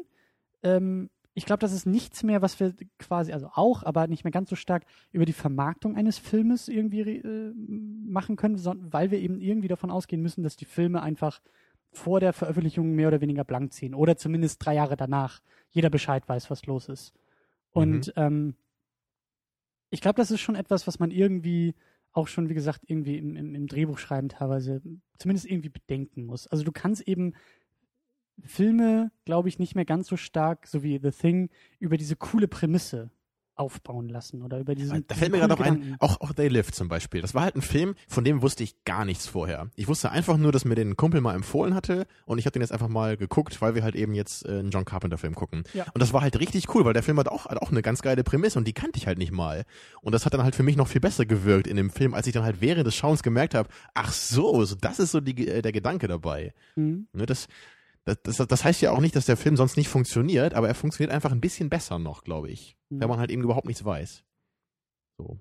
ähm, ich glaube, das ist nichts mehr, was wir quasi, also auch, aber nicht mehr ganz so stark über die Vermarktung eines Filmes irgendwie äh, machen können, sondern weil wir eben irgendwie davon ausgehen müssen, dass die Filme einfach vor der Veröffentlichung mehr oder weniger blank ziehen oder zumindest drei Jahre danach jeder Bescheid weiß, was los ist. Und mhm. ähm, ich glaube, das ist schon etwas, was man irgendwie auch schon, wie gesagt, irgendwie im, im, im Drehbuchschreiben teilweise zumindest irgendwie bedenken muss. Also du kannst eben Filme, glaube ich, nicht mehr ganz so stark, so wie The Thing, über diese coole Prämisse aufbauen lassen oder über diesen. Da fällt mir gerade auch ein, auch, auch They Live zum Beispiel. Das war halt ein Film, von dem wusste ich gar nichts vorher. Ich wusste einfach nur, dass mir den Kumpel mal empfohlen hatte und ich habe den jetzt einfach mal geguckt, weil wir halt eben jetzt äh, einen John Carpenter Film gucken. Ja. Und das war halt richtig cool, weil der Film hat auch, hat auch eine ganz geile Prämisse und die kannte ich halt nicht mal. Und das hat dann halt für mich noch viel besser gewirkt in dem Film, als ich dann halt während des Schauens gemerkt habe, ach so, so das ist so die, äh, der Gedanke dabei. Mhm. Ne, das, das, das, das, heißt ja auch nicht, dass der Film sonst nicht funktioniert, aber er funktioniert einfach ein bisschen besser noch, glaube ich. Mhm. Wenn man halt eben überhaupt nichts weiß. So.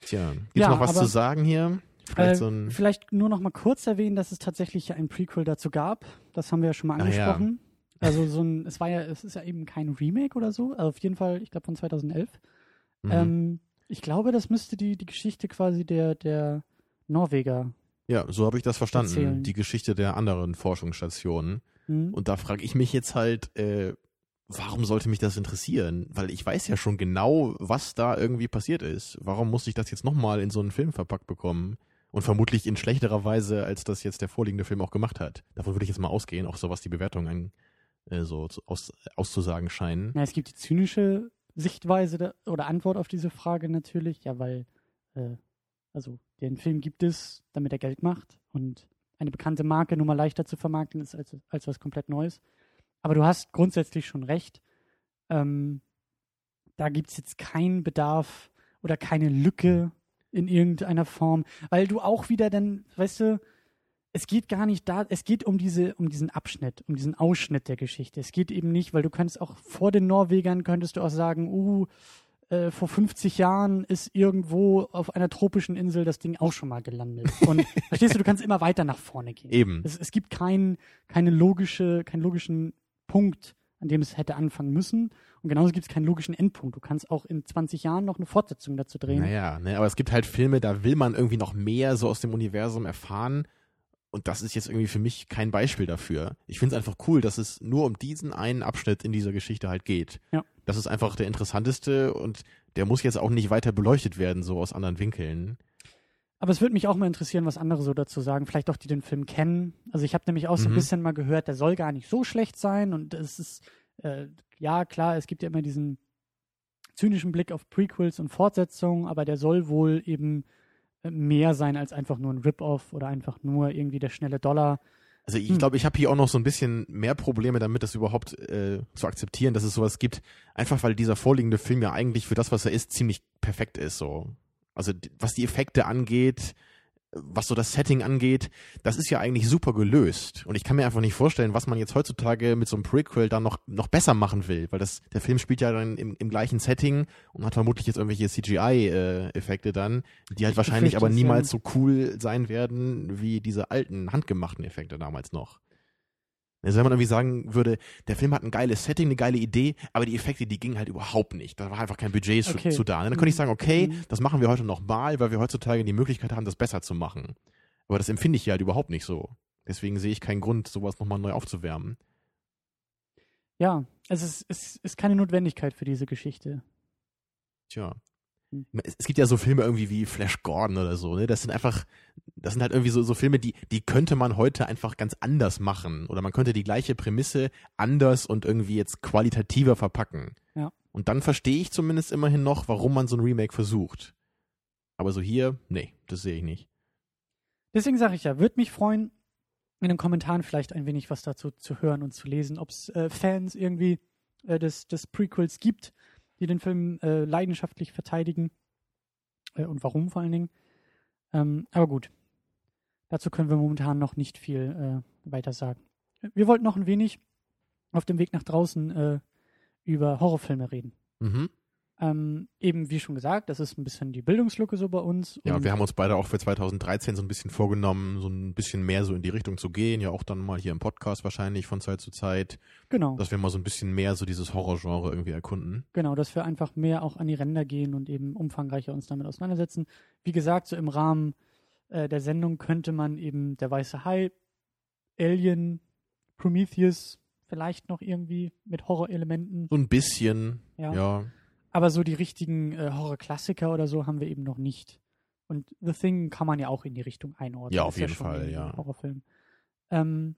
Tja, gibt's ja, noch was zu sagen hier? Vielleicht Äh, so ein, vielleicht nur noch mal kurz erwähnen, dass es tatsächlich ein Prequel dazu gab. Das haben wir ja schon mal Ah, ja. angesprochen. Also so ein, es war ja, es ist ja eben kein Remake oder so. Also auf jeden Fall, ich glaube von 2011. mhm. Ähm, ich glaube, das müsste die, die Geschichte quasi der, der Norweger. Ja, so habe ich das verstanden. erzählen. Die Geschichte der anderen Forschungsstationen. Hm? Und da frage ich mich jetzt halt, äh, warum sollte mich das interessieren? Weil ich weiß ja schon genau, was da irgendwie passiert ist. Warum muss ich das jetzt nochmal in so einen Film verpackt bekommen? Und vermutlich in schlechterer Weise, als das jetzt der vorliegende Film auch gemacht hat. Davon würde ich jetzt mal ausgehen, auch so was die Bewertung an, äh, so aus, auszusagen scheinen. Ja, es gibt die zynische Sichtweise da, oder Antwort auf diese Frage natürlich, ja, weil, äh, also den Film gibt es, damit er Geld macht und eine bekannte Marke nun mal leichter zu vermarkten ist als, als was komplett Neues. Aber du hast grundsätzlich schon recht. Ähm, da gibt es jetzt keinen Bedarf oder keine Lücke in irgendeiner Form, weil du auch wieder dann, weißt du, es geht gar nicht da, es geht um diese, um diesen Abschnitt, um diesen Ausschnitt der Geschichte. Es geht eben nicht, weil du könntest auch vor den Norwegern könntest du auch sagen, uh, äh, vor 50 Jahren ist irgendwo auf einer tropischen Insel das Ding auch schon mal gelandet. Und verstehst du, du kannst immer weiter nach vorne gehen. Eben. Es, es gibt kein, keine logische, keinen logischen Punkt, an dem es hätte anfangen müssen. Und genauso gibt es keinen logischen Endpunkt. Du kannst auch in 20 Jahren noch eine Fortsetzung dazu drehen. Naja, ne, aber es gibt halt Filme, da will man irgendwie noch mehr so aus dem Universum erfahren. Und das ist jetzt irgendwie für mich kein Beispiel dafür. Ich finde es einfach cool, dass es nur um diesen einen Abschnitt in dieser Geschichte halt geht. Ja. Das ist einfach der interessanteste und der muss jetzt auch nicht weiter beleuchtet werden, so aus anderen Winkeln. Aber es würde mich auch mal interessieren, was andere so dazu sagen. Vielleicht auch die den Film kennen. Also ich habe nämlich auch so ein Mhm. bisschen mal gehört, der soll gar nicht so schlecht sein. Und es ist, äh, ja klar, es gibt ja immer diesen zynischen Blick auf Prequels und Fortsetzungen, aber der soll wohl eben mehr sein als einfach nur ein Rip-Off oder einfach nur irgendwie der schnelle Dollar. Also ich Hm. glaube, ich habe hier auch noch so ein bisschen mehr Probleme damit, das überhaupt äh, zu akzeptieren, dass es sowas gibt. Einfach weil dieser vorliegende Film ja eigentlich für das, was er ist, ziemlich perfekt ist. So, also was die Effekte angeht, was so das Setting angeht, das ist ja eigentlich super gelöst. Und ich kann mir einfach nicht vorstellen, was man jetzt heutzutage mit so einem Prequel dann noch, noch besser machen will, weil das, der Film spielt ja dann im, im gleichen Setting und hat vermutlich jetzt irgendwelche CGI-Effekte dann, die halt Ich wahrscheinlich aber niemals so cool sein werden wie diese alten, handgemachten Effekte damals noch. Also wenn man irgendwie sagen würde, der Film hat ein geiles Setting, eine geile Idee, aber die Effekte, die gingen halt überhaupt nicht. Da war einfach kein Budget zu, Okay. zu da. Und dann könnte ich sagen, okay, Mhm. das machen wir heute nochmal, weil wir heutzutage die Möglichkeit haben, das besser zu machen. Aber das empfinde ich hier halt überhaupt nicht so. Deswegen sehe ich keinen Grund, sowas nochmal neu aufzuwärmen. Ja, es ist, es ist keine Notwendigkeit für diese Geschichte. Tja. Hm. Es, es gibt ja so Filme irgendwie wie Flash Gordon oder so, ne? Das sind einfach, das sind halt irgendwie so, so Filme, die, die könnte man heute einfach ganz anders machen. Oder man könnte die gleiche Prämisse anders und irgendwie jetzt qualitativer verpacken. Ja. Und dann verstehe ich zumindest immerhin noch, warum man so ein Remake versucht. Aber so hier, nee, das sehe ich nicht. Deswegen sage ich ja, würde mich freuen, in den Kommentaren vielleicht ein wenig was dazu zu hören und zu lesen, ob es äh, Fans irgendwie äh, des, des Prequels gibt, die den Film äh, leidenschaftlich verteidigen äh, und warum vor allen Dingen. Ähm, aber gut, dazu können wir momentan noch nicht viel äh, weiter sagen. Wir wollten noch ein wenig auf dem Weg nach draußen äh, über Horrorfilme reden. Mhm. Ähm, eben wie schon gesagt, das ist ein bisschen die Bildungslücke so bei uns. Ja, wir haben uns beide auch für 2013 so ein bisschen vorgenommen, so ein bisschen mehr so in die Richtung zu gehen. Ja, auch dann mal hier im Podcast wahrscheinlich von Zeit zu Zeit, genau. dass wir mal so ein bisschen mehr so dieses Horrorgenre irgendwie erkunden. Genau, dass wir einfach mehr auch an die Ränder gehen und eben umfangreicher uns damit auseinandersetzen. Wie gesagt, so im Rahmen äh, der Sendung könnte man eben der weiße Hai, Alien, Prometheus, vielleicht noch irgendwie mit Horrorelementen. So ein bisschen, Ja. ja. Aber so die richtigen äh, Horrorklassiker oder so haben wir eben noch nicht. Und The Thing kann man ja auch in die Richtung einordnen. Ja, auf jeden schon Fall, ja. Horrorfilm. Ähm,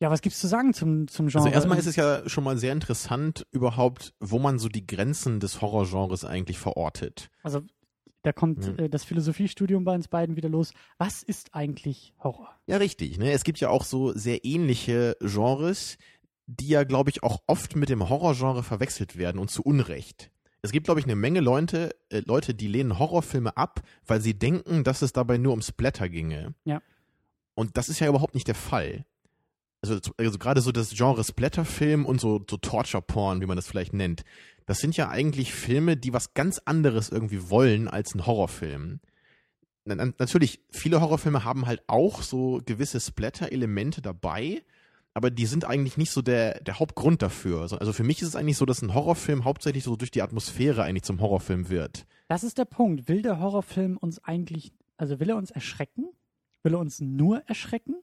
ja, was gibt's zu sagen zum, zum Genre? Also erstmal ist es ja schon mal sehr interessant überhaupt, wo man so die Grenzen des Horrorgenres eigentlich verortet. Also da kommt Ja. äh, das Philosophiestudium bei uns beiden wieder los. Was ist eigentlich Horror? Ja, richtig. Ne? Es gibt ja auch so sehr ähnliche Genres, die ja, glaube ich, auch oft mit dem Horrorgenre verwechselt werden und zu Unrecht. Es gibt, glaube ich, eine Menge Leute, äh, Leute, die lehnen Horrorfilme ab, weil sie denken, dass es dabei nur um Splatter ginge. Ja. Und das ist ja überhaupt nicht der Fall. Also, also gerade so das Genre Splatterfilm und so, so Torture-Porn, wie man das vielleicht nennt, das sind ja eigentlich Filme, die was ganz anderes irgendwie wollen als ein Horrorfilm. na, na, natürlich, viele Horrorfilme haben halt auch so gewisse Splatter-Elemente dabei, aber die sind eigentlich nicht so der, der Hauptgrund dafür. Also, für mich ist es eigentlich so, dass ein Horrorfilm hauptsächlich so durch die Atmosphäre eigentlich zum Horrorfilm wird. Das ist der Punkt. Will der Horrorfilm uns eigentlich, also will er uns erschrecken? Will er uns nur erschrecken?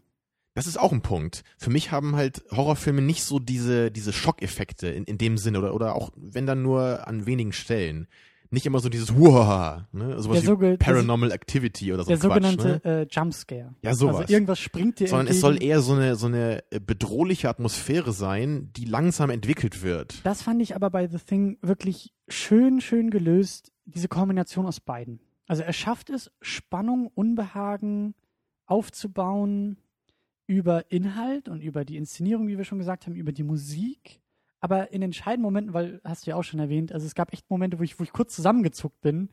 Das ist auch ein Punkt. Für mich haben halt Horrorfilme nicht so diese, diese Schockeffekte in, in dem Sinne oder, oder auch wenn dann nur an wenigen Stellen. Nicht immer so dieses Wuha, ne? Sowas Der wie Paranormal Activity oder so der Quatsch, sogenannte ne? äh, Jumpscare. Ja, sowas. Also irgendwas springt dir Sondern es entgegen. soll eher so eine, so eine äh, bedrohliche Atmosphäre sein, die langsam entwickelt wird. Das fand ich aber bei The Thing wirklich schön, schön gelöst, diese Kombination aus beiden. Also er schafft es, Spannung, Unbehagen aufzubauen über Inhalt und über die Inszenierung, wie wir schon gesagt haben, über die Musik. Aber in entscheidenden Momenten, weil, hast du ja auch schon erwähnt, also es gab echt Momente, wo ich, wo ich kurz zusammengezuckt bin,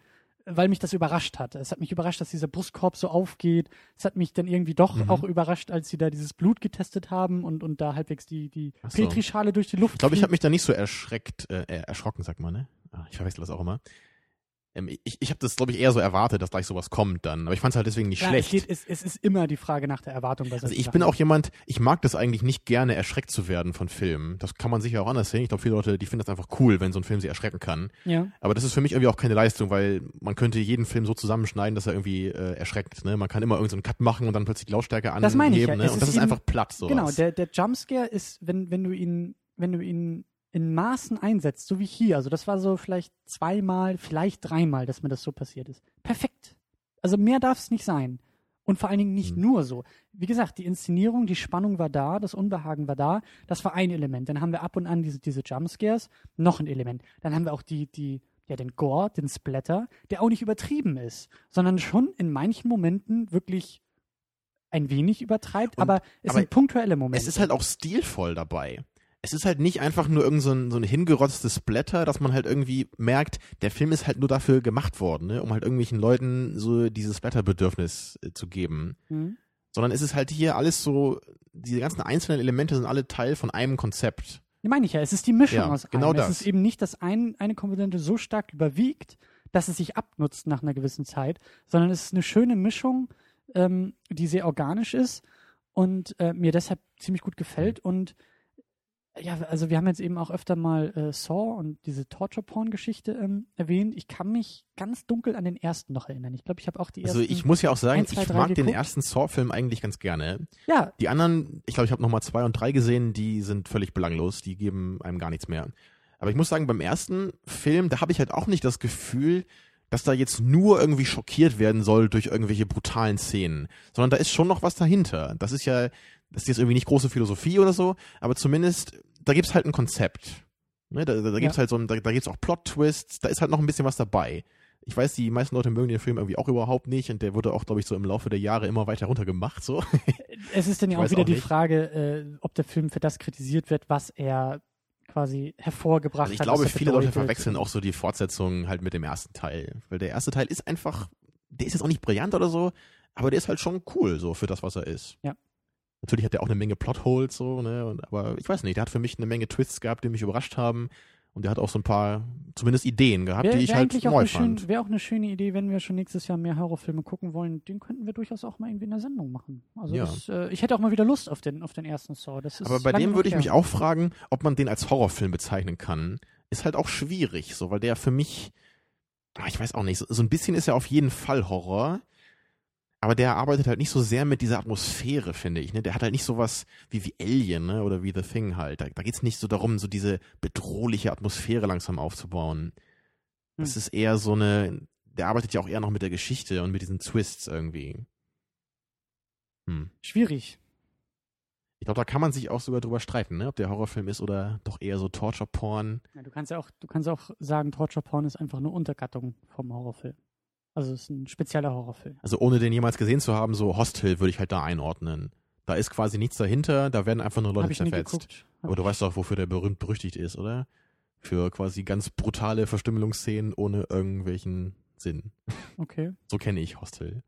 weil mich das überrascht hat. Es hat mich überrascht, dass dieser Brustkorb so aufgeht. Es hat mich dann irgendwie doch Mhm. auch überrascht, als sie da dieses Blut getestet haben und, und da halbwegs die, die so. Petrischale durch die Luft Ich glaube, ich habe mich da nicht so erschreckt, äh, äh, erschrocken, sagt man, ne? Ah, ich verwechsel das auch immer. Ähm, ich ich habe das, glaube ich, eher so erwartet, dass gleich sowas kommt dann. Aber ich fand es halt deswegen nicht Ja, schlecht. Es, geht, es, es ist immer die Frage nach der Erwartung bei Also ich Sachen. bin auch jemand, ich mag das eigentlich nicht gerne, erschreckt zu werden von Filmen. Das kann man sicher auch anders sehen. Ich glaube, viele Leute, die finden das einfach cool, wenn so ein Film sie erschrecken kann. Ja. Aber das ist für mich irgendwie auch keine Leistung, weil man könnte jeden Film so zusammenschneiden, dass er irgendwie äh, erschreckt. Ne? Man kann immer irgendeinen so einen Cut machen und dann plötzlich die Lautstärke anheben. Das meine ich ja. Ne? Und das ist ist einfach platt. Sowas. Genau, der, der Jumpscare ist, wenn, wenn du ihn, wenn du ihn in Maßen einsetzt, so wie hier. Also das war so vielleicht zweimal, vielleicht dreimal, dass mir das so passiert ist. Perfekt. Also mehr darf es nicht sein. Und vor allen Dingen nicht Hm. nur so. Wie gesagt, die Inszenierung, die Spannung war da, das Unbehagen war da. Das war ein Element. Dann haben wir ab und an diese, diese Jumpscares, noch ein Element. Dann haben wir auch die, die, ja, den Gore, den Splatter, der auch nicht übertrieben ist, sondern schon in manchen Momenten wirklich ein wenig übertreibt, Und- aber es aber sind punktuelle Momente. Es ist halt auch stilvoll dabei. Es ist halt nicht einfach nur irgend so ein, so ein hingerotztes Blätter, dass man halt irgendwie merkt, der Film ist halt nur dafür gemacht worden, ne? um halt irgendwelchen Leuten so dieses Blätterbedürfnis äh, zu geben. Mhm. Sondern es ist halt hier alles so, diese ganzen einzelnen Elemente sind alle Teil von einem Konzept. Meine ich ja, es ist die Mischung Ja, aus genau allem. das. Es ist eben nicht, dass ein, eine Komponente so stark überwiegt, dass es sich abnutzt nach einer gewissen Zeit, sondern es ist eine schöne Mischung, ähm, die sehr organisch ist und äh, mir deshalb ziemlich gut gefällt. Und ja, also wir haben jetzt eben auch öfter mal äh, Saw und diese Torture-Porn-Geschichte ähm, erwähnt. Ich kann mich ganz dunkel an den ersten noch erinnern. Ich glaube, ich habe auch die ersten. Also ich muss ja auch sagen, ein, zwei, ich drei mag den geguckt. ersten Saw-Film eigentlich ganz gerne. ja, Die anderen, ich glaube, ich habe nochmal zwei und drei gesehen, die sind völlig belanglos, die geben einem gar nichts mehr. Aber ich muss sagen, beim ersten Film, da habe ich halt auch nicht das Gefühl, dass da jetzt nur irgendwie schockiert werden soll durch irgendwelche brutalen Szenen, sondern da ist schon noch was dahinter. Das ist ja, das ist jetzt irgendwie nicht große Philosophie oder so, aber zumindest, da gibt's halt ein Konzept. Ne, da da, da gibt's Ja. halt so ein, da, da gibt's auch Plot-Twists, da ist halt noch ein bisschen was dabei. Ich weiß, die meisten Leute mögen den Film irgendwie auch überhaupt nicht und der wurde auch, glaube ich, so im Laufe der Jahre immer weiter runtergemacht, so. es ist dann ja Ich auch wieder auch die. Frage, äh, ob der Film für das kritisiert wird, was er quasi hervorgebracht Also ich hat. glaube, was er viele Leute verwechseln auch so die Fortsetzung halt mit dem ersten Teil. Weil der erste Teil ist einfach, der ist jetzt auch nicht brillant oder so, aber der ist halt schon cool so für das, was er ist. Ja. Natürlich hat der auch eine Menge Plotholes so, ne, und, aber ich weiß nicht, der hat für mich eine Menge Twists gehabt, die mich überrascht haben. Und der hat auch so ein paar, zumindest Ideen gehabt, Wäre die ich wär halt neu fand. wär auch eine schöne Idee, wenn wir schon nächstes Jahr mehr Horrorfilme gucken wollen. Den könnten wir durchaus auch mal irgendwie in der Sendung machen. Also Ja. das, äh, ich hätte auch mal wieder Lust auf den, auf den ersten Saw. Aber bei dem würde ich mich auch fragen, ob man den als Horrorfilm bezeichnen kann. Ist halt auch schwierig, so, weil der für mich, ah, ich weiß auch nicht, so, so ein bisschen ist er auf jeden Fall Horror, aber der arbeitet halt nicht so sehr mit dieser Atmosphäre, finde ich. Ne? Der hat halt nicht sowas wie, wie Alien ne? oder wie The Thing halt. Da, da geht es nicht so darum, so diese bedrohliche Atmosphäre langsam aufzubauen. Das Hm. ist eher so eine, der arbeitet ja auch eher noch mit der Geschichte und mit diesen Twists irgendwie. Hm. Schwierig. Ich glaube, da kann man sich auch sogar drüber streiten, ne? ob der Horrorfilm ist oder doch eher so Torture-Porn. Ja, du kannst ja auch, du kannst auch sagen, Torture Porn ist einfach eine Untergattung vom Horrorfilm. Also es ist ein spezieller Horrorfilm. Also ohne den jemals gesehen zu haben, so Hostel würde ich halt da einordnen. Da ist quasi nichts dahinter, da werden einfach nur Leute zerfetzt. Aber du weißt doch, wofür der berühmt berüchtigt ist, oder? Für quasi ganz brutale Verstümmelungsszenen ohne irgendwelchen Sinn. Okay. So kenne ich Hostel.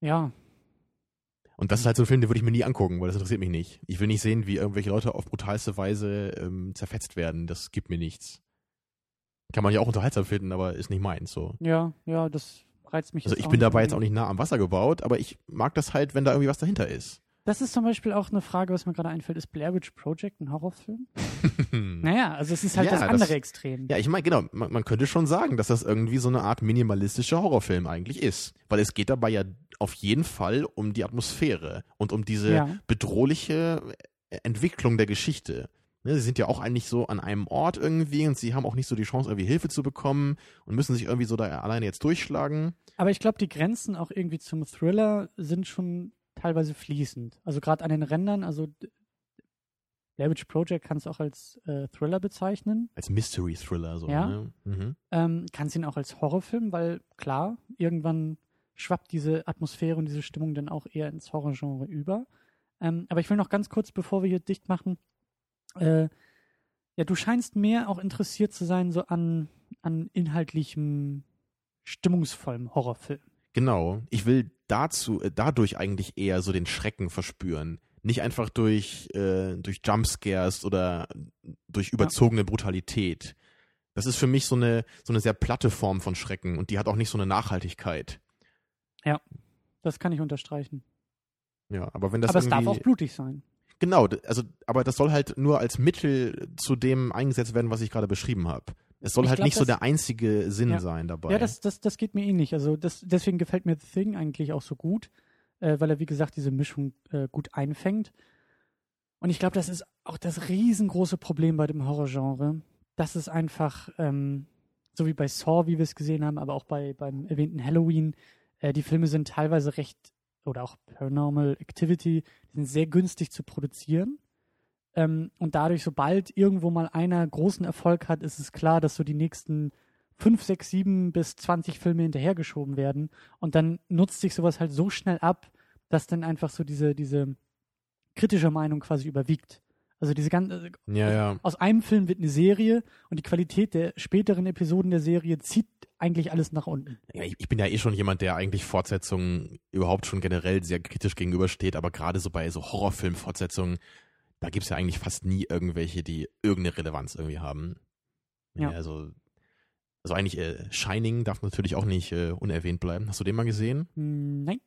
Ja, Und das ist halt so ein Film, den würde ich mir nie angucken, weil das interessiert mich nicht. Ich will nicht sehen, wie irgendwelche Leute auf brutalste Weise ähm, zerfetzt werden. Das gibt mir nichts. Kann man ja auch unterhaltsam finden, aber ist nicht meins so. ja, ja, das reizt mich Also ich bin dabei jetzt auch nicht nah am Wasser gebaut, aber ich mag das halt, wenn da irgendwie was dahinter ist. Das ist zum Beispiel auch eine Frage, was mir gerade einfällt. Ist Blair Witch Project ein Horrorfilm? Naja, also es ist halt Ja, das das- andere Extrem. Ja, ich meine, genau, man, man könnte schon sagen, dass das irgendwie so eine Art minimalistischer Horrorfilm eigentlich ist. Weil es geht dabei ja auf jeden Fall um die Atmosphäre und um diese Ja. bedrohliche Entwicklung der Geschichte. Ne, sie sind ja auch eigentlich so an einem Ort irgendwie und sie haben auch nicht so die Chance, irgendwie Hilfe zu bekommen und müssen sich irgendwie so da alleine jetzt durchschlagen. Aber ich glaube, die Grenzen auch irgendwie zum Thriller sind schon teilweise fließend. Also gerade an den Rändern, also d- Blair Witch Project kannst du auch als äh, Thriller bezeichnen. Als Mystery-Thriller so. Ja. Ne? Mhm. Ähm, kannst ihn auch als Horrorfilm, weil klar, irgendwann schwappt diese Atmosphäre und diese Stimmung dann auch eher ins Horrorgenre über. Ähm, aber ich will noch ganz kurz, bevor wir hier dicht machen, äh, ja, du scheinst mehr auch interessiert zu sein, so an, an inhaltlichem, stimmungsvollem Horrorfilm. Genau. Ich will dazu, äh, dadurch eigentlich eher so den Schrecken verspüren. Nicht einfach durch, äh, durch Jumpscares oder durch überzogene Brutalität. Das ist für mich so eine, so eine sehr platte Form von Schrecken und die hat auch nicht so eine Nachhaltigkeit. Das kann ich unterstreichen. Ja, aber wenn das aber es darf auch blutig sein. Genau, also, aber das soll halt nur als Mittel zu dem eingesetzt werden, was ich gerade beschrieben habe. Es soll Ich halt glaub, nicht so das- der einzige Sinn Ja. sein dabei. Ja, das, das, das geht mir ähnlich. Also das, deswegen gefällt mir The Thing eigentlich auch so gut, äh, weil er, wie gesagt, diese Mischung äh, gut einfängt. Und ich glaube, das ist auch das riesengroße Problem bei dem Horrorgenre, dass es einfach, ähm, so wie bei Saw, wie wir es gesehen haben, aber auch bei, beim erwähnten Halloween, äh, die Filme sind teilweise recht, oder auch Paranormal Activity, die sind sehr günstig zu produzieren. Ähm, und dadurch, sobald irgendwo mal einer großen Erfolg hat, ist es klar, dass so die nächsten 5, 6, 7 bis 20 Filme hinterhergeschoben werden. Und dann nutzt sich sowas halt so schnell ab, dass dann einfach so diese, diese kritische Meinung quasi überwiegt. Also diese ganze, ja, ja. aus einem Film wird eine Serie und die Qualität der späteren Episoden der Serie zieht eigentlich alles nach unten. Ja, ich, bin ja eh schon jemand, der eigentlich Fortsetzungen überhaupt schon generell sehr kritisch gegenübersteht, aber gerade so bei so Horrorfilm-Fortsetzungen, da gibt's ja eigentlich fast nie irgendwelche, die irgendeine Relevanz irgendwie haben. Ja. Also, also eigentlich äh, Shining darf natürlich auch nicht äh, unerwähnt bleiben. Hast du den mal gesehen? Hm, nein.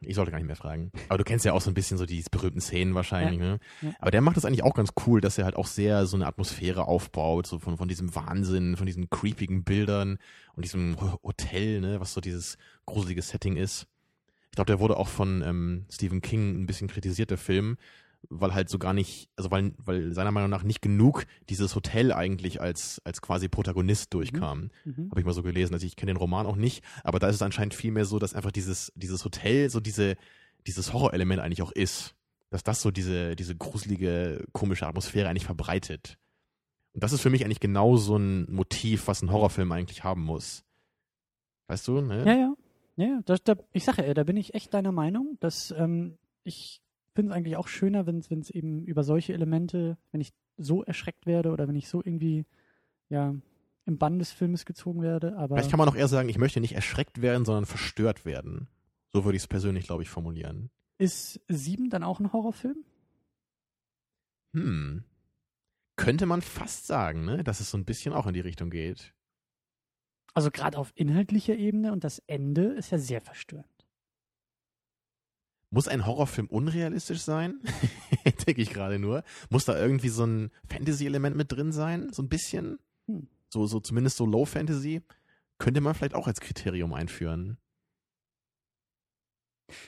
Ich sollte gar nicht mehr fragen. Aber du kennst ja auch so ein bisschen so die berühmten Szenen wahrscheinlich, ne? Ja. Aber der macht das eigentlich auch ganz cool, dass er halt auch sehr so eine Atmosphäre aufbaut, so von, von diesem Wahnsinn, von diesen creepigen Bildern und diesem Ho- Hotel, ne, was so dieses gruselige Setting ist. Ich glaube, der wurde auch von ähm, Stephen King ein bisschen kritisiert, der Film, weil halt so gar nicht, also weil, weil seiner Meinung nach nicht genug dieses Hotel eigentlich als, als quasi Protagonist durchkam. Mhm. Habe ich mal so gelesen. Also ich kenne den Roman auch nicht, aber da ist es anscheinend vielmehr so, dass einfach dieses, dieses Hotel so diese, dieses Horrorelement eigentlich auch ist. Dass das so diese, diese gruselige, komische Atmosphäre eigentlich verbreitet. Und das ist für mich eigentlich genau so ein Motiv, was ein Horrorfilm eigentlich haben muss. Weißt du, ne? Ja, ja. Ja, ja. Da, da, ich sage ja, da bin ich echt deiner Meinung, dass ähm, ich finde es eigentlich auch schöner, wenn es eben über solche Elemente, wenn ich so erschreckt werde oder wenn ich so irgendwie ja im Bann des Filmes gezogen werde. Aber Vielleicht kann man auch eher sagen, ich möchte nicht erschreckt werden, sondern verstört werden. So würde ich es persönlich, glaube ich, formulieren. ist Sieben dann auch ein Horrorfilm? Hm. Könnte man fast sagen, ne? Dass es so ein bisschen auch in die Richtung geht. Also gerade auf inhaltlicher Ebene und das Ende ist ja sehr verstörend. Muss ein Horrorfilm unrealistisch sein? Denke ich gerade nur. Muss da irgendwie so ein Fantasy-Element mit drin sein? So ein bisschen? Hm. So, so zumindest so Low Fantasy? Könnte man vielleicht auch als Kriterium einführen.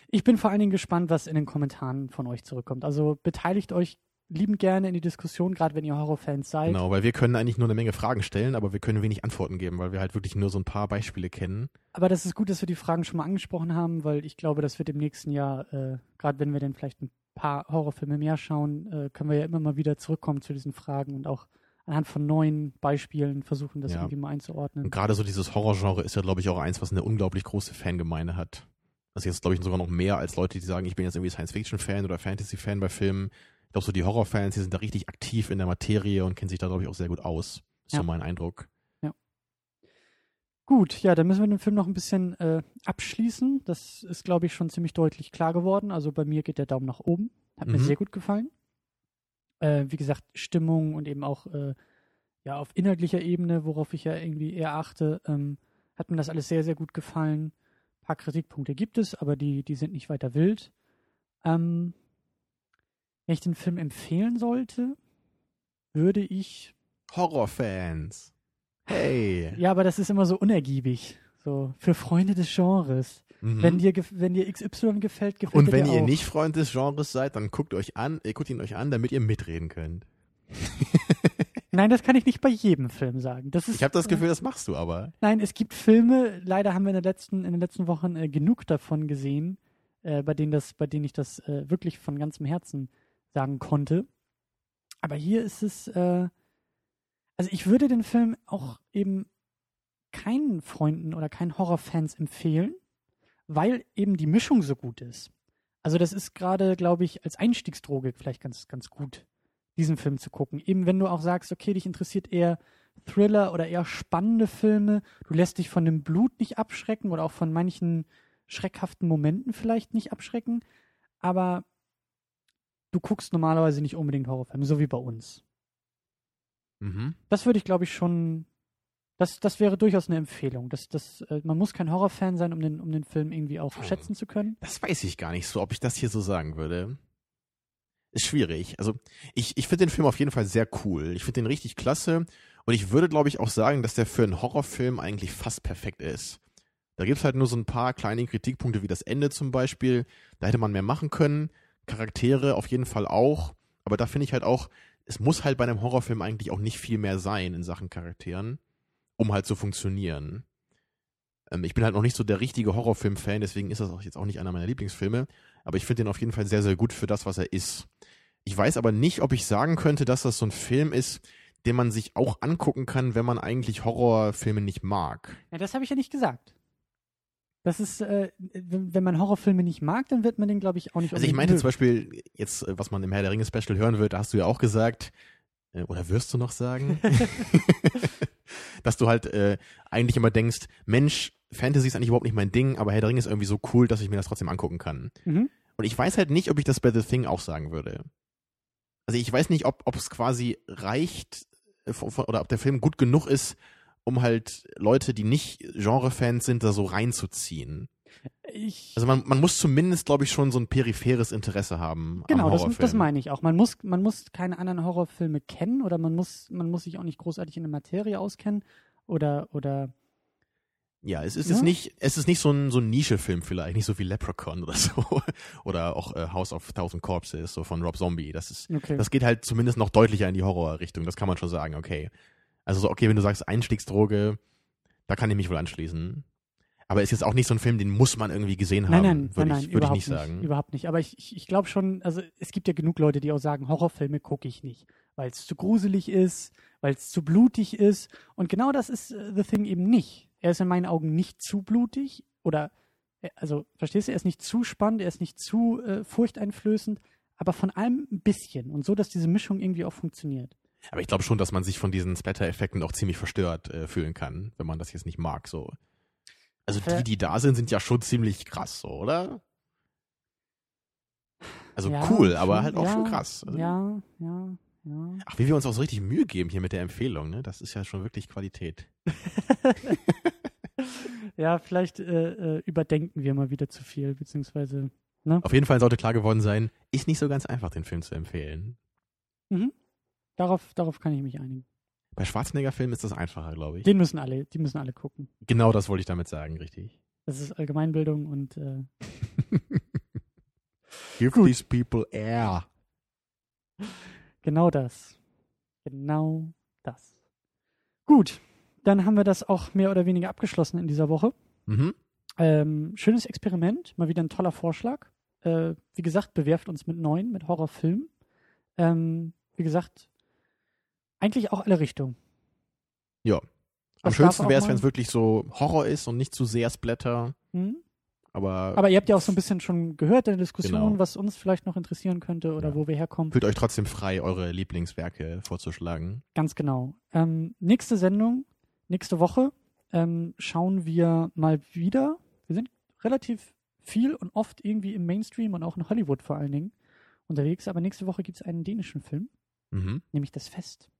Ich bin vor allen Dingen gespannt, was in den Kommentaren von euch zurückkommt. Also beteiligt euch liebend gerne in die Diskussion, gerade wenn ihr Horrorfans seid. Genau, weil wir können eigentlich nur eine Menge Fragen stellen, aber wir können wenig Antworten geben, weil wir halt wirklich nur so ein paar Beispiele kennen. Aber das ist gut, dass wir die Fragen schon mal angesprochen haben, weil ich glaube, das wird im nächsten Jahr, äh, gerade wenn wir dann vielleicht ein paar Horrorfilme mehr schauen, äh, können wir ja immer mal wieder zurückkommen zu diesen Fragen und auch anhand von neuen Beispielen versuchen, das Ja. irgendwie mal einzuordnen. Und gerade so dieses Horrorgenre ist ja, glaube ich, auch eins, was eine unglaublich große Fangemeinde hat. Das ist jetzt, glaube ich, sogar noch mehr als Leute, die sagen, ich bin jetzt irgendwie Science-Fiction-Fan oder Fantasy-Fan bei Filmen. Ich glaube, so die Horrorfans, die sind da richtig aktiv in der Materie und kennen sich da, glaube ich, auch sehr gut aus. Ist Ja. so mein Eindruck. Gut, ja, dann müssen wir den Film noch ein bisschen äh, abschließen. Das ist, glaube ich, schon ziemlich deutlich klar geworden. Also bei mir geht der Daumen nach oben. Hat mir Mhm. sehr gut gefallen. Äh, wie gesagt, Stimmung und eben auch äh, ja auf inhaltlicher Ebene, worauf ich ja irgendwie eher achte, ähm, hat mir das alles sehr, sehr gut gefallen. Ein paar Kritikpunkte gibt es, aber die, die sind nicht weiter wild. Ähm, wenn ich den Film empfehlen sollte, würde ich. Horrorfans. Hey. Ja, aber das ist immer so unergiebig. So, für Freunde des Genres. Mhm. Wenn, dir, wenn dir XY gefällt, gefällt Und wenn ihr auch. nicht Freund des Genres seid, dann guckt euch an, äh, guckt ihn euch an, damit ihr mitreden könnt. Nein, das kann ich nicht bei jedem Film sagen. Ist, Ich habe das äh, Gefühl, das machst du aber. Nein, es gibt Filme, leider haben wir in, der letzten, in den letzten Wochen äh, genug davon gesehen, äh, bei, denen das, bei denen ich das äh, wirklich von ganzem Herzen sagen konnte. Aber hier ist es, äh, also ich würde den Film auch eben keinen Freunden oder keinen Horrorfans empfehlen, weil eben die Mischung so gut ist. Also das ist gerade, glaube ich, als Einstiegsdroge vielleicht ganz, ganz gut, diesen Film zu gucken. Eben wenn du auch sagst, okay, dich interessiert eher Thriller oder eher spannende Filme. Du lässt dich von dem Blut nicht abschrecken oder auch von manchen schreckhaften Momenten vielleicht nicht abschrecken. Aber du guckst normalerweise nicht unbedingt Horrorfilme, so wie bei uns. Mhm. Das würde ich, glaube ich, schon. Das, das wäre durchaus eine Empfehlung. Das, das, äh, man muss kein Horrorfan sein, um den, um den Film irgendwie auch Hm. schätzen zu können. Das weiß ich gar nicht so, ob ich das hier so sagen würde. Ist schwierig. Also ich, ich finde den Film auf jeden Fall sehr cool. Ich finde den richtig klasse. Und ich würde, glaube ich, auch sagen, dass der für einen Horrorfilm eigentlich fast perfekt ist. Da gibt es halt nur so ein paar kleine Kritikpunkte wie das Ende zum Beispiel. Da hätte man mehr machen können. Charaktere auf jeden Fall auch. Aber da finde ich halt auch, es muss halt bei einem Horrorfilm eigentlich auch nicht viel mehr sein in Sachen Charakteren, um halt zu funktionieren. Ähm, ich bin halt noch nicht so der richtige Horrorfilm-Fan, deswegen ist das auch jetzt auch nicht einer meiner Lieblingsfilme. Aber ich finde den auf jeden Fall sehr, sehr gut für das, was er ist. Ich weiß aber nicht, ob ich sagen könnte, dass das so ein Film ist, den man sich auch angucken kann, wenn man eigentlich Horrorfilme nicht mag. Ja, das habe ich ja nicht gesagt. Das ist, äh, wenn, man Horrorfilme nicht mag, dann wird man den, glaube ich, auch nicht Also ich meinte mögen. zum Beispiel, jetzt, äh, was man im Herr der Ringe Special hören wird, da hast du ja auch gesagt, äh, oder wirst du noch sagen, dass du halt äh, eigentlich immer denkst, Mensch, Fantasy ist eigentlich überhaupt nicht mein Ding, aber Herr der Ringe ist irgendwie so cool, dass ich mir das trotzdem angucken kann. Mhm. Und ich weiß halt nicht, ob ich das bei The Thing auch sagen würde. Also ich weiß nicht, ob es quasi reicht äh, oder ob der Film gut genug ist, um halt Leute, die nicht Genre-Fans sind, da so reinzuziehen. Ich, Also man, man muss zumindest, glaube ich, schon so ein peripheres Interesse haben. genau, das, das meine ich auch. Man muss, man muss keine anderen Horrorfilme kennen oder man muss, man muss sich auch nicht großartig in der Materie auskennen oder, oder Ja, es ist Ja. jetzt nicht, es ist nicht so ein, so ein Nische-Film vielleicht, nicht so wie Leprechaun oder so. Oder auch äh, House of Thousand Corpses, so von Rob Zombie. Das ist, okay. das geht halt zumindest noch deutlicher in die Horrorrichtung. Das kann man schon sagen, okay. Also so, okay, wenn du sagst Einstiegsdroge, da kann ich mich wohl anschließen. Aber ist jetzt auch nicht so ein Film, den muss man irgendwie gesehen Nein, haben, nein, würde nein, ich, nein, würde ich nicht sagen. Überhaupt nicht. Aber ich, ich, ich glaube schon, also es gibt ja genug Leute, die auch sagen, Horrorfilme gucke ich nicht, weil es zu gruselig ist, weil es zu blutig ist. Und genau das ist äh, The Thing eben nicht. Er ist in meinen Augen nicht zu blutig oder, äh, also verstehst du, er ist nicht zu spannend, er ist nicht zu äh, furchteinflößend, aber von allem ein bisschen und so, dass diese Mischung irgendwie auch funktioniert. Aber ich glaube schon, dass man sich von diesen Splatter-Effekten auch ziemlich verstört äh, fühlen kann, wenn man das jetzt nicht mag, so. Also die, die da sind, sind ja schon ziemlich krass, so, oder? Also Ja, cool, aber schon, halt auch ja, schon krass. Also, Ja, ja, ja. Ach, wie wir uns auch so richtig Mühe geben hier mit der Empfehlung, ne? Das ist ja schon wirklich Qualität. ja, vielleicht äh, äh, überdenken wir mal wieder zu viel, beziehungsweise, ne? Auf jeden Fall sollte klar geworden sein, ist nicht so ganz einfach, den Film zu empfehlen. Mhm. Darauf, darauf kann ich mich einigen. Bei Schwarzenegger-Filmen ist das einfacher, glaube ich. Den müssen alle, die müssen alle gucken. Genau das wollte ich damit sagen, richtig. Das ist Allgemeinbildung und äh, Give Gut. these people air. genau das. Genau das. Gut, dann haben wir das auch mehr oder weniger abgeschlossen in dieser Woche. Mhm. Ähm, schönes Experiment, mal wieder ein toller Vorschlag. Äh, wie gesagt, bewerft uns mit neuen, mit Horrorfilmen. Ähm, wie gesagt, eigentlich auch alle Richtungen. Ja. Am schönsten wäre es, wenn es wirklich so Horror ist und nicht zu sehr Splatter. Hm? Aber, Aber ihr habt ja auch so ein bisschen schon gehört in der Diskussion, Genau. was uns vielleicht noch interessieren könnte oder Ja. wo wir herkommen. fühlt euch trotzdem frei, eure Lieblingswerke vorzuschlagen. Ganz genau. Ähm, nächste Sendung, nächste Woche ähm, schauen wir mal wieder. Wir sind relativ viel und oft irgendwie im Mainstream und auch in Hollywood vor allen Dingen unterwegs. Aber nächste Woche gibt es einen dänischen Film, Mhm. nämlich Das Fest.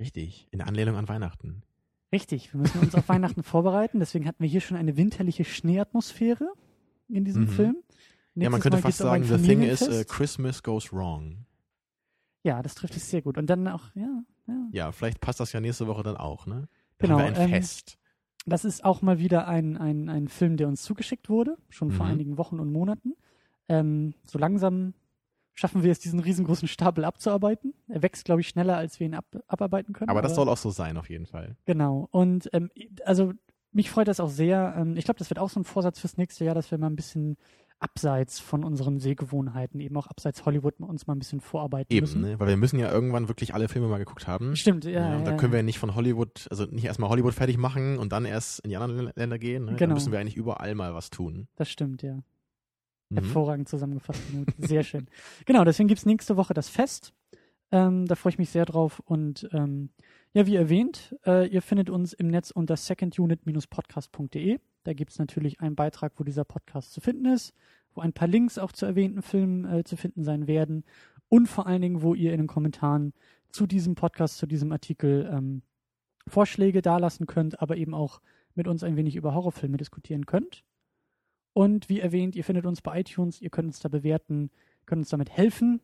Richtig. In Anlehnung an Weihnachten. Richtig, wir müssen uns auf Weihnachten vorbereiten. Deswegen hatten wir hier schon eine winterliche Schneeatmosphäre in diesem Mhm. Film. ja, man Nächstes könnte Mal fast sagen, the thing is, uh, Christmas goes wrong. ja, das trifft es sehr gut. Und dann auch, ja, ja. Ja, vielleicht passt das ja nächste Woche dann auch, ne? Genau, Dann haben wir ein ähm, Fest. Das ist auch mal wieder ein, ein, ein Film, der uns zugeschickt wurde, schon vor Mhm. einigen Wochen und Monaten. Ähm, so langsam schaffen wir es, diesen riesengroßen Stapel abzuarbeiten. Er wächst, glaube ich, schneller, als wir ihn ab, abarbeiten können. Aber das soll auch so sein, auf jeden Fall. Genau. Und ähm, also mich freut das auch sehr. Ähm, ich glaube, das wird auch so ein Vorsatz fürs nächste Jahr, dass wir mal ein bisschen abseits von unseren Sehgewohnheiten, eben auch abseits Hollywood, uns mal ein bisschen vorarbeiten Eben, müssen. ne? Weil wir müssen ja irgendwann wirklich alle Filme mal geguckt haben. Stimmt, ja. Ja, und ja, da können wir ja nicht von Hollywood, also nicht erstmal Hollywood fertig machen und dann erst in die anderen Länder gehen. Ne? Da Genau. müssen wir eigentlich überall mal was tun. Das stimmt, ja. Mhm. Hervorragend zusammengefasst. Sehr schön. Genau, deswegen gibt's nächste Woche das Fest. Ähm, da freue ich mich sehr drauf. Und ähm, ja, wie erwähnt, äh, ihr findet uns im Netz unter secondunit-podcast.de. Da gibt's natürlich einen Beitrag, wo dieser Podcast zu finden ist, wo ein paar Links auch zu erwähnten Filmen äh, zu finden sein werden. Und vor allen Dingen, wo ihr in den Kommentaren zu diesem Podcast, zu diesem Artikel ähm, Vorschläge dalassen könnt, aber eben auch mit uns ein wenig über Horrorfilme diskutieren könnt. Und wie erwähnt, ihr findet uns bei iTunes, ihr könnt uns da bewerten, könnt uns damit helfen.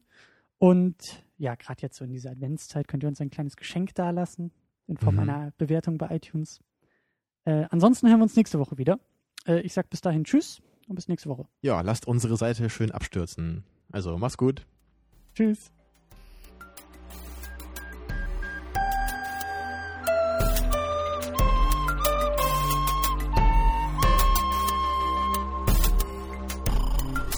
Und ja, gerade jetzt so in dieser Adventszeit könnt ihr uns ein kleines Geschenk dalassen in Form Mhm. einer Bewertung bei iTunes. Äh, ansonsten hören wir uns nächste Woche wieder. Äh, ich sag bis dahin Tschüss und bis nächste Woche. Ja, lasst unsere Seite schön abstürzen. Also, mach's gut. Tschüss.